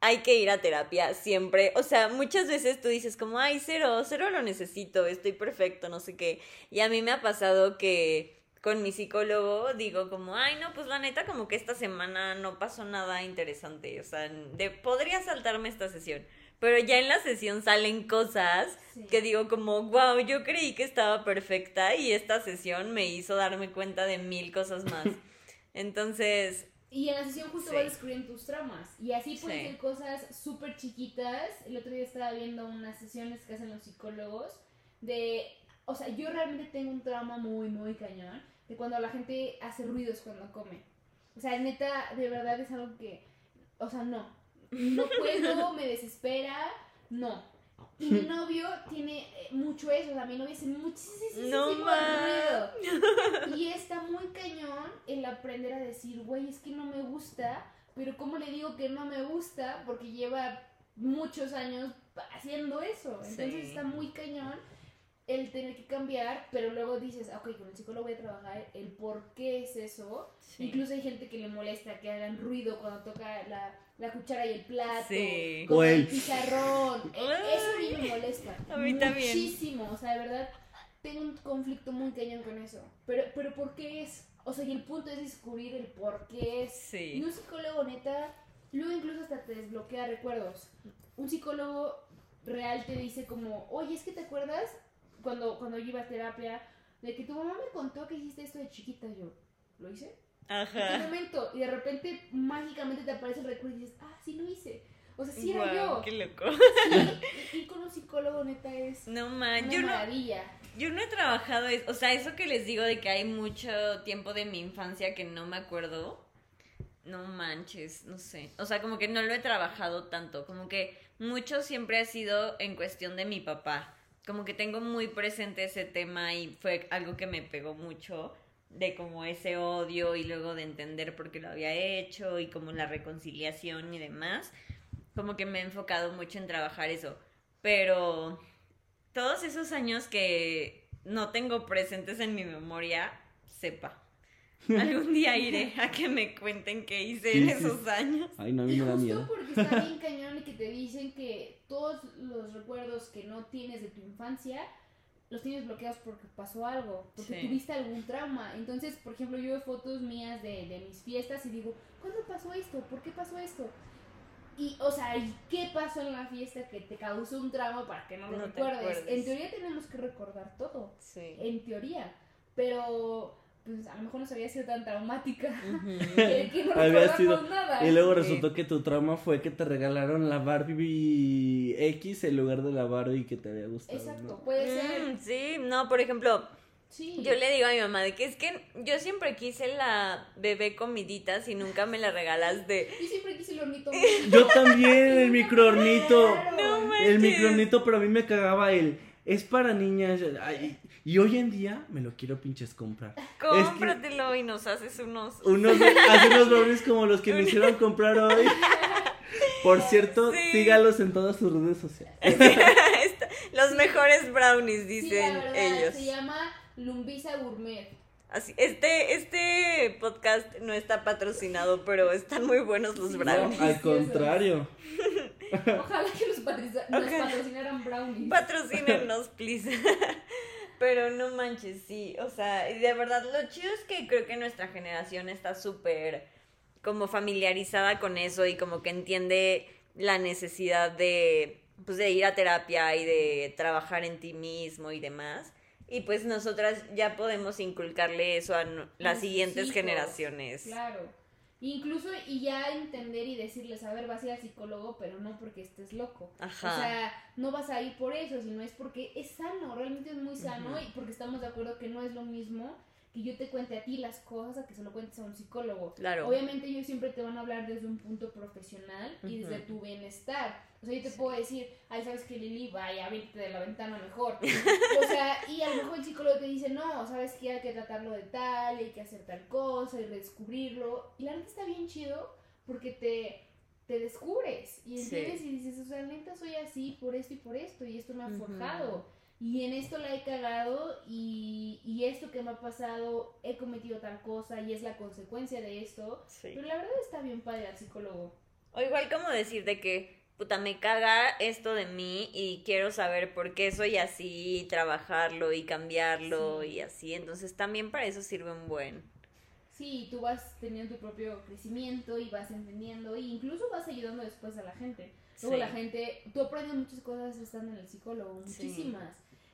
Hay que ir a terapia siempre, o sea, muchas veces tú dices como, ay, cero, cero lo necesito, estoy perfecto, no sé qué. Y a mí me ha pasado que con mi psicólogo digo como, ay, no, pues la neta como que esta semana no pasó nada interesante, o sea, de, podría saltarme esta sesión. Pero ya en la sesión salen cosas Sí. que digo como, wow, yo creí que estaba perfecta y esta sesión me hizo darme cuenta de mil cosas más. [laughs] Entonces, Y en la sesión justo Sí. vas descubriendo tus traumas. Y así pueden Sí. ser cosas súper chiquitas. El otro día estaba viendo unas sesiones que hacen los psicólogos de... O sea, yo realmente tengo un trauma muy, muy cañón de cuando la gente hace ruidos cuando come. O sea, neta, de verdad es algo que... O sea, no. No puedo, [laughs] me desespera, no. Y mi novio tiene eh, mucho eso, o sea, mi novio hace muchísimo No ruido. Y está muy cañón el aprender a decir, güey, es que no me gusta, pero ¿cómo le digo que no me gusta? Porque lleva muchos años haciendo eso. Entonces Sí. está muy cañón el tener que cambiar, pero luego dices, "Ah, ok, con el psicólogo voy a trabajar el por qué es eso. Sí. Incluso hay gente que le molesta que hagan ruido cuando toca la, la cuchara y el plato, Sí. el el- pizarrón. E- Eso a mí me molesta. A mí también. Muchísimo, o sea, de verdad, tengo un conflicto muy cañón con eso. Pero, pero ¿por qué es? O sea, y el punto es descubrir el por qué es. Sí. Y un psicólogo neta, luego incluso hasta te desbloquea recuerdos. Un psicólogo real te dice como, oye, es que te acuerdas cuando, cuando yo iba a terapia de que tu mamá me contó que hiciste esto de chiquita. Yo, ¿lo hice? ¿En Ajá. momento? Y de repente mágicamente te aparece el recuerdo y dices, ah, sí lo hice. O sea, sí era Guau, yo. qué loco. Sí, [laughs] y con un psicólogo neta es No una man, yo no, maravilla. yo no he trabajado, o sea, eso que les digo de que hay mucho tiempo de mi infancia que no me acuerdo. No manches, no sé. O sea, como que no lo he trabajado tanto. Como que mucho siempre ha sido en cuestión de mi papá. Como que tengo muy presente ese tema y fue algo que me pegó mucho de como ese odio y luego de entender por qué lo había hecho y como la reconciliación y demás. Como que me he enfocado mucho en trabajar eso. Pero todos esos años que no tengo presentes en mi memoria, sepa. [laughs] Algún día iré a que me cuenten qué hice en Sí, sí. esos años. Ay, no, a mí Y me da justo miedo. porque está bien cañón y que te dicen que todos los recuerdos que no tienes de tu infancia los tienes bloqueados porque pasó algo, porque Sí. tuviste algún trauma. Entonces, por ejemplo, yo veo fotos mías de, de mis fiestas y digo, ¿cuándo pasó esto? ¿Por qué pasó esto? Y, o sea, ¿y qué pasó en la fiesta que te causó un trauma para que no lo No te recuerdes? En teoría tenemos que recordar todo, Sí. en teoría, pero pues a lo mejor no había sido tan traumática Ujú. [laughs] que, que no Había recordamos sido- nada. Y luego Sí. resultó que tu trauma fue que te regalaron la Barbie X en lugar de la Barbie que te había gustado. Exacto, ¿no? puede ser. Mm, sí, no, por ejemplo, Sí. yo le digo a mi mamá de que es que yo siempre quise la bebé comiditas y nunca me la regalaste. Yo siempre quise el hornito. [laughs] Yo también, el microornito. No. El microornito, pero a mí me cagaba el. Es para niñas. ay, y hoy en día me lo quiero pinches comprar. Cómpratelo y nos haces unos. Unos hace unos brownies como los que me hicieron comprar hoy. Por [laughs] cierto, Sí. sígalos en todas sus redes sociales. [laughs] Los mejores brownies, Sí, dicen la verdad, ellos. se llama Lumbisa Gourmet. Así, este, este podcast no está patrocinado, pero están muy buenos los Sí, brownies. no. Al contrario. Ojalá que nos, patrocina- nos patrocinaran brownies. Patrocínenos, please. [laughs] Pero no manches, sí. O sea, de verdad, lo chido es que creo que nuestra generación está súper como familiarizada con eso y como que entiende la necesidad de, pues, de ir a terapia y de trabajar en ti mismo y demás. Y pues nosotras ya podemos inculcarle eso a no- las siguientes hijos, generaciones. Claro. Incluso y ya entender y decirles, a ver, vas a ir al psicólogo, pero no porque estés loco. Ajá. O sea, no vas a ir por eso, sino es porque es sano, realmente es muy sano y porque estamos de acuerdo que no es lo mismo que yo te cuente a ti las cosas a que se lo cuentes a un psicólogo. Claro. Obviamente ellos siempre te van a hablar desde un punto profesional y desde tu bienestar. O sea, yo te puedo decir, ay, sabes que Lili, vaya, vete de la ventana mejor. [laughs] o sea, y a lo mejor el psicólogo te dice, no, sabes que hay que tratarlo de tal, hay que hacer tal cosa y redescubrirlo. Y la neta está bien chido porque te, te descubres y Sí. entiendes y dices, o sea, neta soy así por esto y por esto y esto me ha forjado. Y en esto la he cagado y, y esto que me ha pasado, he cometido tal cosa y es la consecuencia de esto. Sí. Pero la verdad está bien padre al psicólogo. O igual como decir de que, puta, me caga esto de mí y quiero saber por qué soy así, y trabajarlo y cambiarlo Sí. y así. Entonces también para eso sirve un buen. Sí, tú vas teniendo tu propio crecimiento y vas entendiendo e incluso vas ayudando después a la gente. Luego Sí. la gente, tú aprendes muchas cosas estando en el psicólogo, Sí.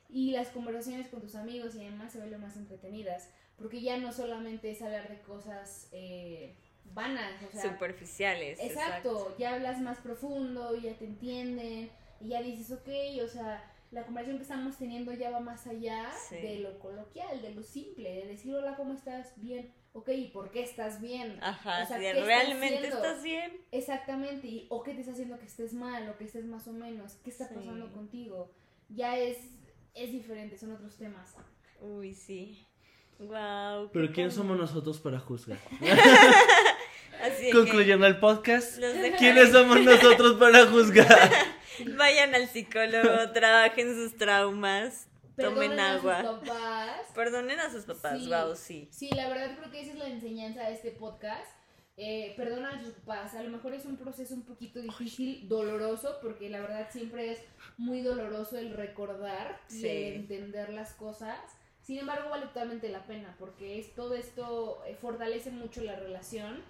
Y las conversaciones con tus amigos y demás se vuelven más entretenidas. porque ya no solamente es hablar de cosas eh, vanas, o sea, Superficiales. Exacto, ya hablas más profundo, ya te entienden, y ya dices, ok, o sea, la conversación que estamos teniendo ya va más allá Sí. de lo coloquial, de lo simple, de decir, hola, ¿cómo estás? Bien, ok, ¿y por qué estás bien? Ajá, O sea, ¿qué estás realmente haciendo? estás bien. Exactamente, y, o qué te está haciendo que estés mal, o que estés más o menos, qué está Sí. pasando contigo, ya es, es diferente, son otros temas. Uy, sí. Wow. Pero ¿quién somos nosotros para juzgar? [laughs] Así Concluyendo el podcast, ¿quiénes somos nosotros para juzgar? [laughs] Vayan al psicólogo, [laughs] trabajen sus traumas, tomen Perdonen a sus agua. papás. Perdonen a sus papás, Sí. wow, sí. Sí, la verdad creo que esa es la enseñanza de este podcast. Eh, perdona a papás, a lo mejor es un proceso un poquito difícil, doloroso, porque la verdad siempre es muy doloroso el recordar y el entender las cosas. Sin embargo, vale totalmente la pena, porque es, todo esto eh, fortalece mucho la relación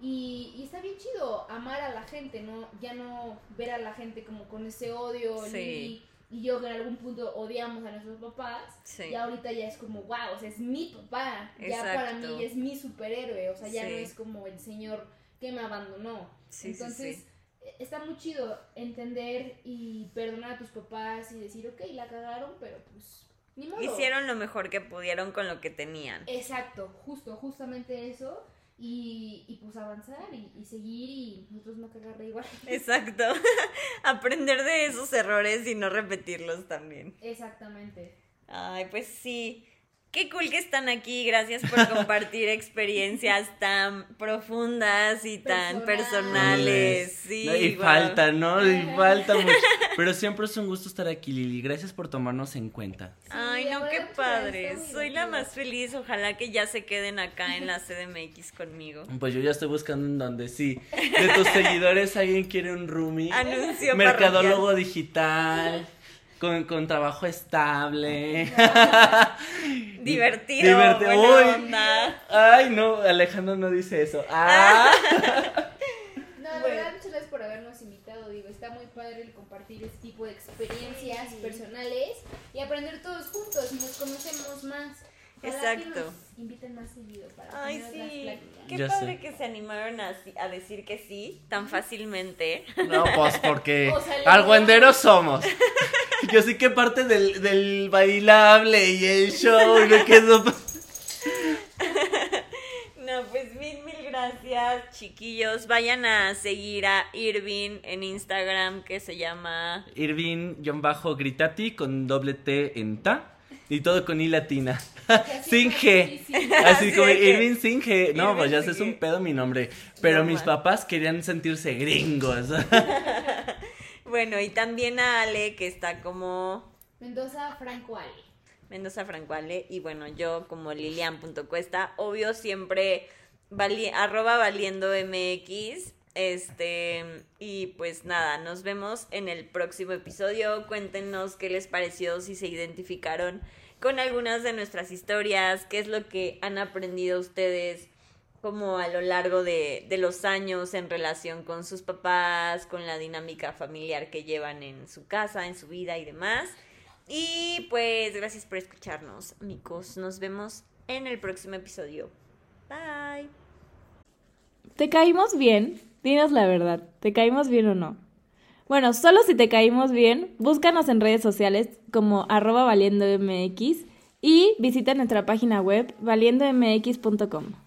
y, y está bien chido amar a la gente, ¿no? Ya no ver a la gente como con ese odio. Sí. Y yo que en algún punto odiamos a nuestros papás. Sí. Y ahorita ya es como, wow, o sea, es mi papá. Ya para mí es mi superhéroe. O sea, ya Sí. no es como el señor que me abandonó. Sí, Entonces, eh, está muy chido entender y perdonar a tus papás y decir, ok, la cagaron, pero pues, ni modo. Hicieron lo mejor que pudieron con lo que tenían. Exacto, justo, justamente eso. Y, y pues avanzar y, y seguir y nosotros no cagarla igual. [laughs] Exacto. [laughs] Aprender de esos errores y no repetirlos también. Exactamente. Ay, pues sí. Qué cool que están aquí. Gracias por [laughs] compartir experiencias tan profundas y tan Personales. personales. Sí, y falta, ¿no? Y falta mucho. Pero siempre es un gusto estar aquí, Lili. Gracias por tomarnos en cuenta. Ay, no, qué padre. Soy la más feliz. Ojalá que ya se queden acá en la CDMX conmigo. Pues yo ya estoy buscando en donde sí. De tus [laughs] seguidores, alguien quiere un roomie. Anuncio Mercadólogo digital. Con, con trabajo estable. [laughs] Divertido. Divertido. buena Uy. onda. Ay, no, Alejandro no dice eso. Ah. [laughs] No, de verdad, muchas gracias por habernos invitado. Digo, está muy padre el compartir este tipo de experiencias personales y aprender todos juntos y nos conocemos más. Ojalá que Exacto. nos inviten más seguido para Ay, sí. Qué Ya padre sé. que se animaron a, a decir que sí tan fácilmente. No, pues porque [laughs] O sea, le argüenderos somos. [laughs] Yo sí que parte del, del bailable y el show y me quedo. [laughs] No, pues mil, mil gracias, chiquillos. Vayan a seguir a Irving en Instagram que se llama... Irving-gritati con doble T en ta y todo con I latina. [laughs] Sin G. Así como Irving sin G. No, Irving pues ya es un pedo mi nombre. Pero No, mis man. papás querían sentirse gringos. Bueno, y también a Ale que está como... Mendoza Franco Ale. Mendoza Francuale y bueno, yo como Lilian.cuesta, obvio siempre vali- arroba valiendo MX, este, y pues nada, nos vemos en el próximo episodio, cuéntenos qué les pareció, si se identificaron con algunas de nuestras historias, qué es lo que han aprendido ustedes como a lo largo de, de los años en relación con sus papás, con la dinámica familiar que llevan en su casa, en su vida y demás. Y pues gracias por escucharnos, amigos. Nos vemos en el próximo episodio. Bye. ¿Te caímos bien? Dinos la verdad, ¿te caímos bien o no? Bueno, solo si te caímos bien, búscanos en redes sociales como arroba valiendomx y visita nuestra página web valiendomx.com.